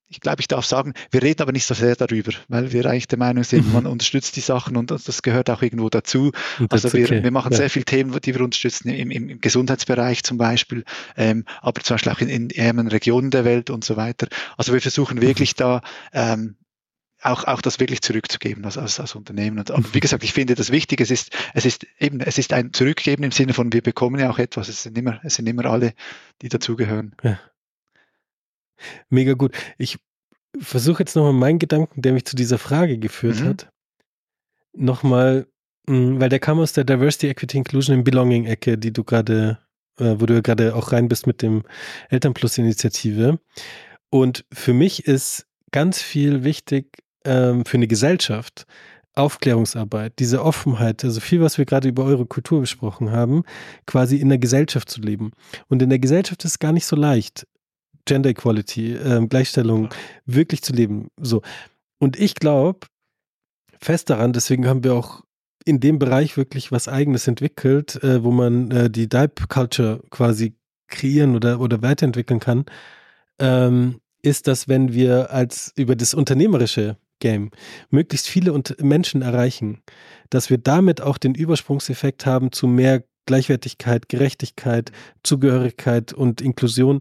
ich glaube, ich darf sagen, wir reden aber nicht so sehr darüber, weil wir eigentlich der Meinung sind, mhm. man unterstützt die Sachen und das gehört auch irgendwo dazu. Also wir, okay. wir machen ja. sehr viele Themen, die wir unterstützen, im, im, Gesundheitsbereich zum Beispiel, ähm, aber zum Beispiel auch in, in ärmeren Regionen der Welt und so weiter. Also wir versuchen wirklich mhm. da ähm, auch, auch das wirklich zurückzugeben als, als, als Unternehmen. Und, aber wie gesagt, ich finde das wichtig, es ist, es ist eben, es ist ein Zurückgeben im Sinne von, wir bekommen ja auch etwas, es sind immer, es sind immer alle, die dazugehören. Ja. Mega gut. Ich versuche jetzt nochmal meinen Gedanken, der mich zu dieser Frage geführt mhm. hat, nochmal, hm, weil der kam aus der Diversity, Equity, Inclusion and Belonging-Ecke, die du gerade, äh, wo du gerade auch rein bist mit dem Elternplus-Initiative. Und für mich ist ganz viel wichtig, ähm, für eine Gesellschaft, Aufklärungsarbeit, diese Offenheit, also viel, was wir gerade über eure Kultur besprochen haben, quasi in der Gesellschaft zu leben. Und in der Gesellschaft ist es gar nicht so leicht, Gender Equality, äh, Gleichstellung wirklich zu leben. So. Und ich glaube fest daran, deswegen haben wir auch in dem Bereich wirklich was Eigenes entwickelt, äh, wo man äh, die Dive Culture quasi kreieren oder, oder weiterentwickeln kann, ähm, ist, dass wenn wir als über das unternehmerische Game möglichst viele Menschen erreichen, dass wir damit auch den Übersprungseffekt haben zu mehr Gleichwertigkeit, Gerechtigkeit, Zugehörigkeit und Inklusion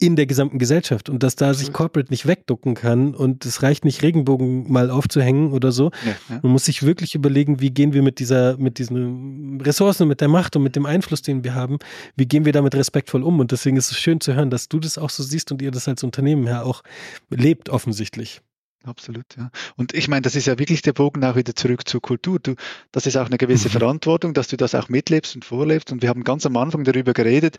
in der gesamten Gesellschaft und dass da sich Corporate nicht wegducken kann und es reicht nicht Regenbogen mal aufzuhängen oder so. Ja, ja. Man muss sich wirklich überlegen, wie gehen wir mit dieser, mit diesen Ressourcen, mit der Macht und mit dem Einfluss, den wir haben, wie gehen wir damit respektvoll um? Und deswegen ist es schön zu hören, dass du das auch so siehst und ihr das als Unternehmen ja auch lebt offensichtlich. Absolut, ja. Und ich meine, das ist ja wirklich der Bogen auch wieder zurück zur Kultur. Du, das ist auch eine gewisse mhm. Verantwortung, dass du das auch mitlebst und vorlebst. Und wir haben ganz am Anfang darüber geredet,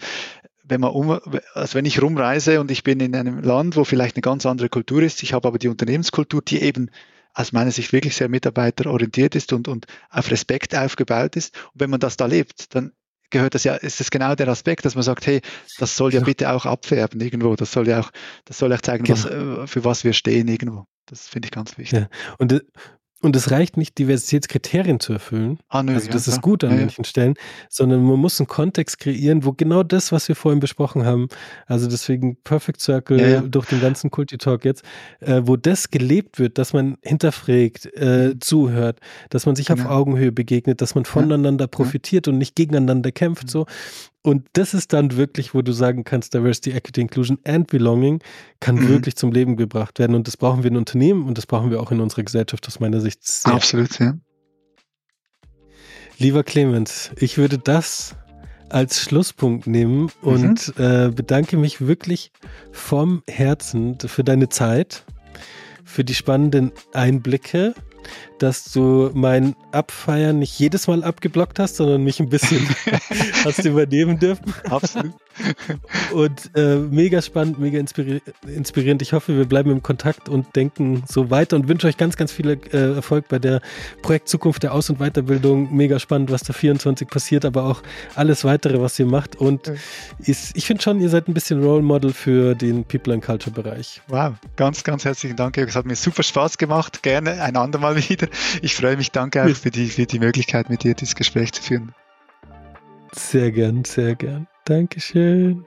wenn man um, also wenn ich rumreise und ich bin in einem Land, wo vielleicht eine ganz andere Kultur ist, ich habe aber die Unternehmenskultur, die eben aus meiner Sicht wirklich sehr mitarbeiterorientiert ist und, und auf Respekt aufgebaut ist. Und wenn man das da lebt, dann gehört das ja, ist das genau der Aspekt, dass man sagt, hey, das soll ja, ja. bitte auch abfärben irgendwo. Das soll ja auch, das soll auch zeigen, genau. was, äh, für was wir stehen irgendwo. Das finde ich ganz wichtig. Ja. Und äh, und es reicht nicht, Diversitätskriterien zu erfüllen. Ah, nö, also das ja, ist gut an ja, manchen Stellen, sondern man muss einen Kontext kreieren, wo genau das, was wir vorhin besprochen haben, also deswegen Perfect Circle ja, durch den ganzen Kulti-Talk jetzt, äh, wo das gelebt wird, dass man hinterfragt, äh, mhm. zuhört, dass man sich auf Augenhöhe begegnet, dass man voneinander profitiert und nicht gegeneinander kämpft, mhm. so. Und das ist dann wirklich, wo du sagen kannst, Diversity, Equity, Inclusion and Belonging kann mhm. wirklich zum Leben gebracht werden. Und das brauchen wir in Unternehmen und das brauchen wir auch in unserer Gesellschaft aus meiner Sicht sehr. Absolut, ja. Lieber Clemens, ich würde das als Schlusspunkt nehmen und mhm. äh, bedanke mich wirklich vom Herzen für deine Zeit, für die spannenden Einblicke dass du mein Abfeiern nicht jedes Mal abgeblockt hast, sondern mich ein bisschen (laughs) hast übernehmen dürfen. Absolut. Und äh, mega spannend, mega inspiri inspirierend. Ich hoffe, wir bleiben im Kontakt und denken so weiter und wünsche euch ganz, ganz viel äh, Erfolg bei der Projekt Zukunft der Aus- und Weiterbildung. Mega spannend, was da 24 passiert, aber auch alles weitere, was ihr macht. Und mhm. ist, ich finde schon, ihr seid ein bisschen Role Model für den People and Culture Bereich. Wow, ganz, ganz herzlichen Dank. Es hat mir super Spaß gemacht. Gerne ein andermal wieder. Ich freue mich. Danke auch für die, für die Möglichkeit, mit dir dieses Gespräch zu führen. Sehr gern, sehr gern. Dankeschön.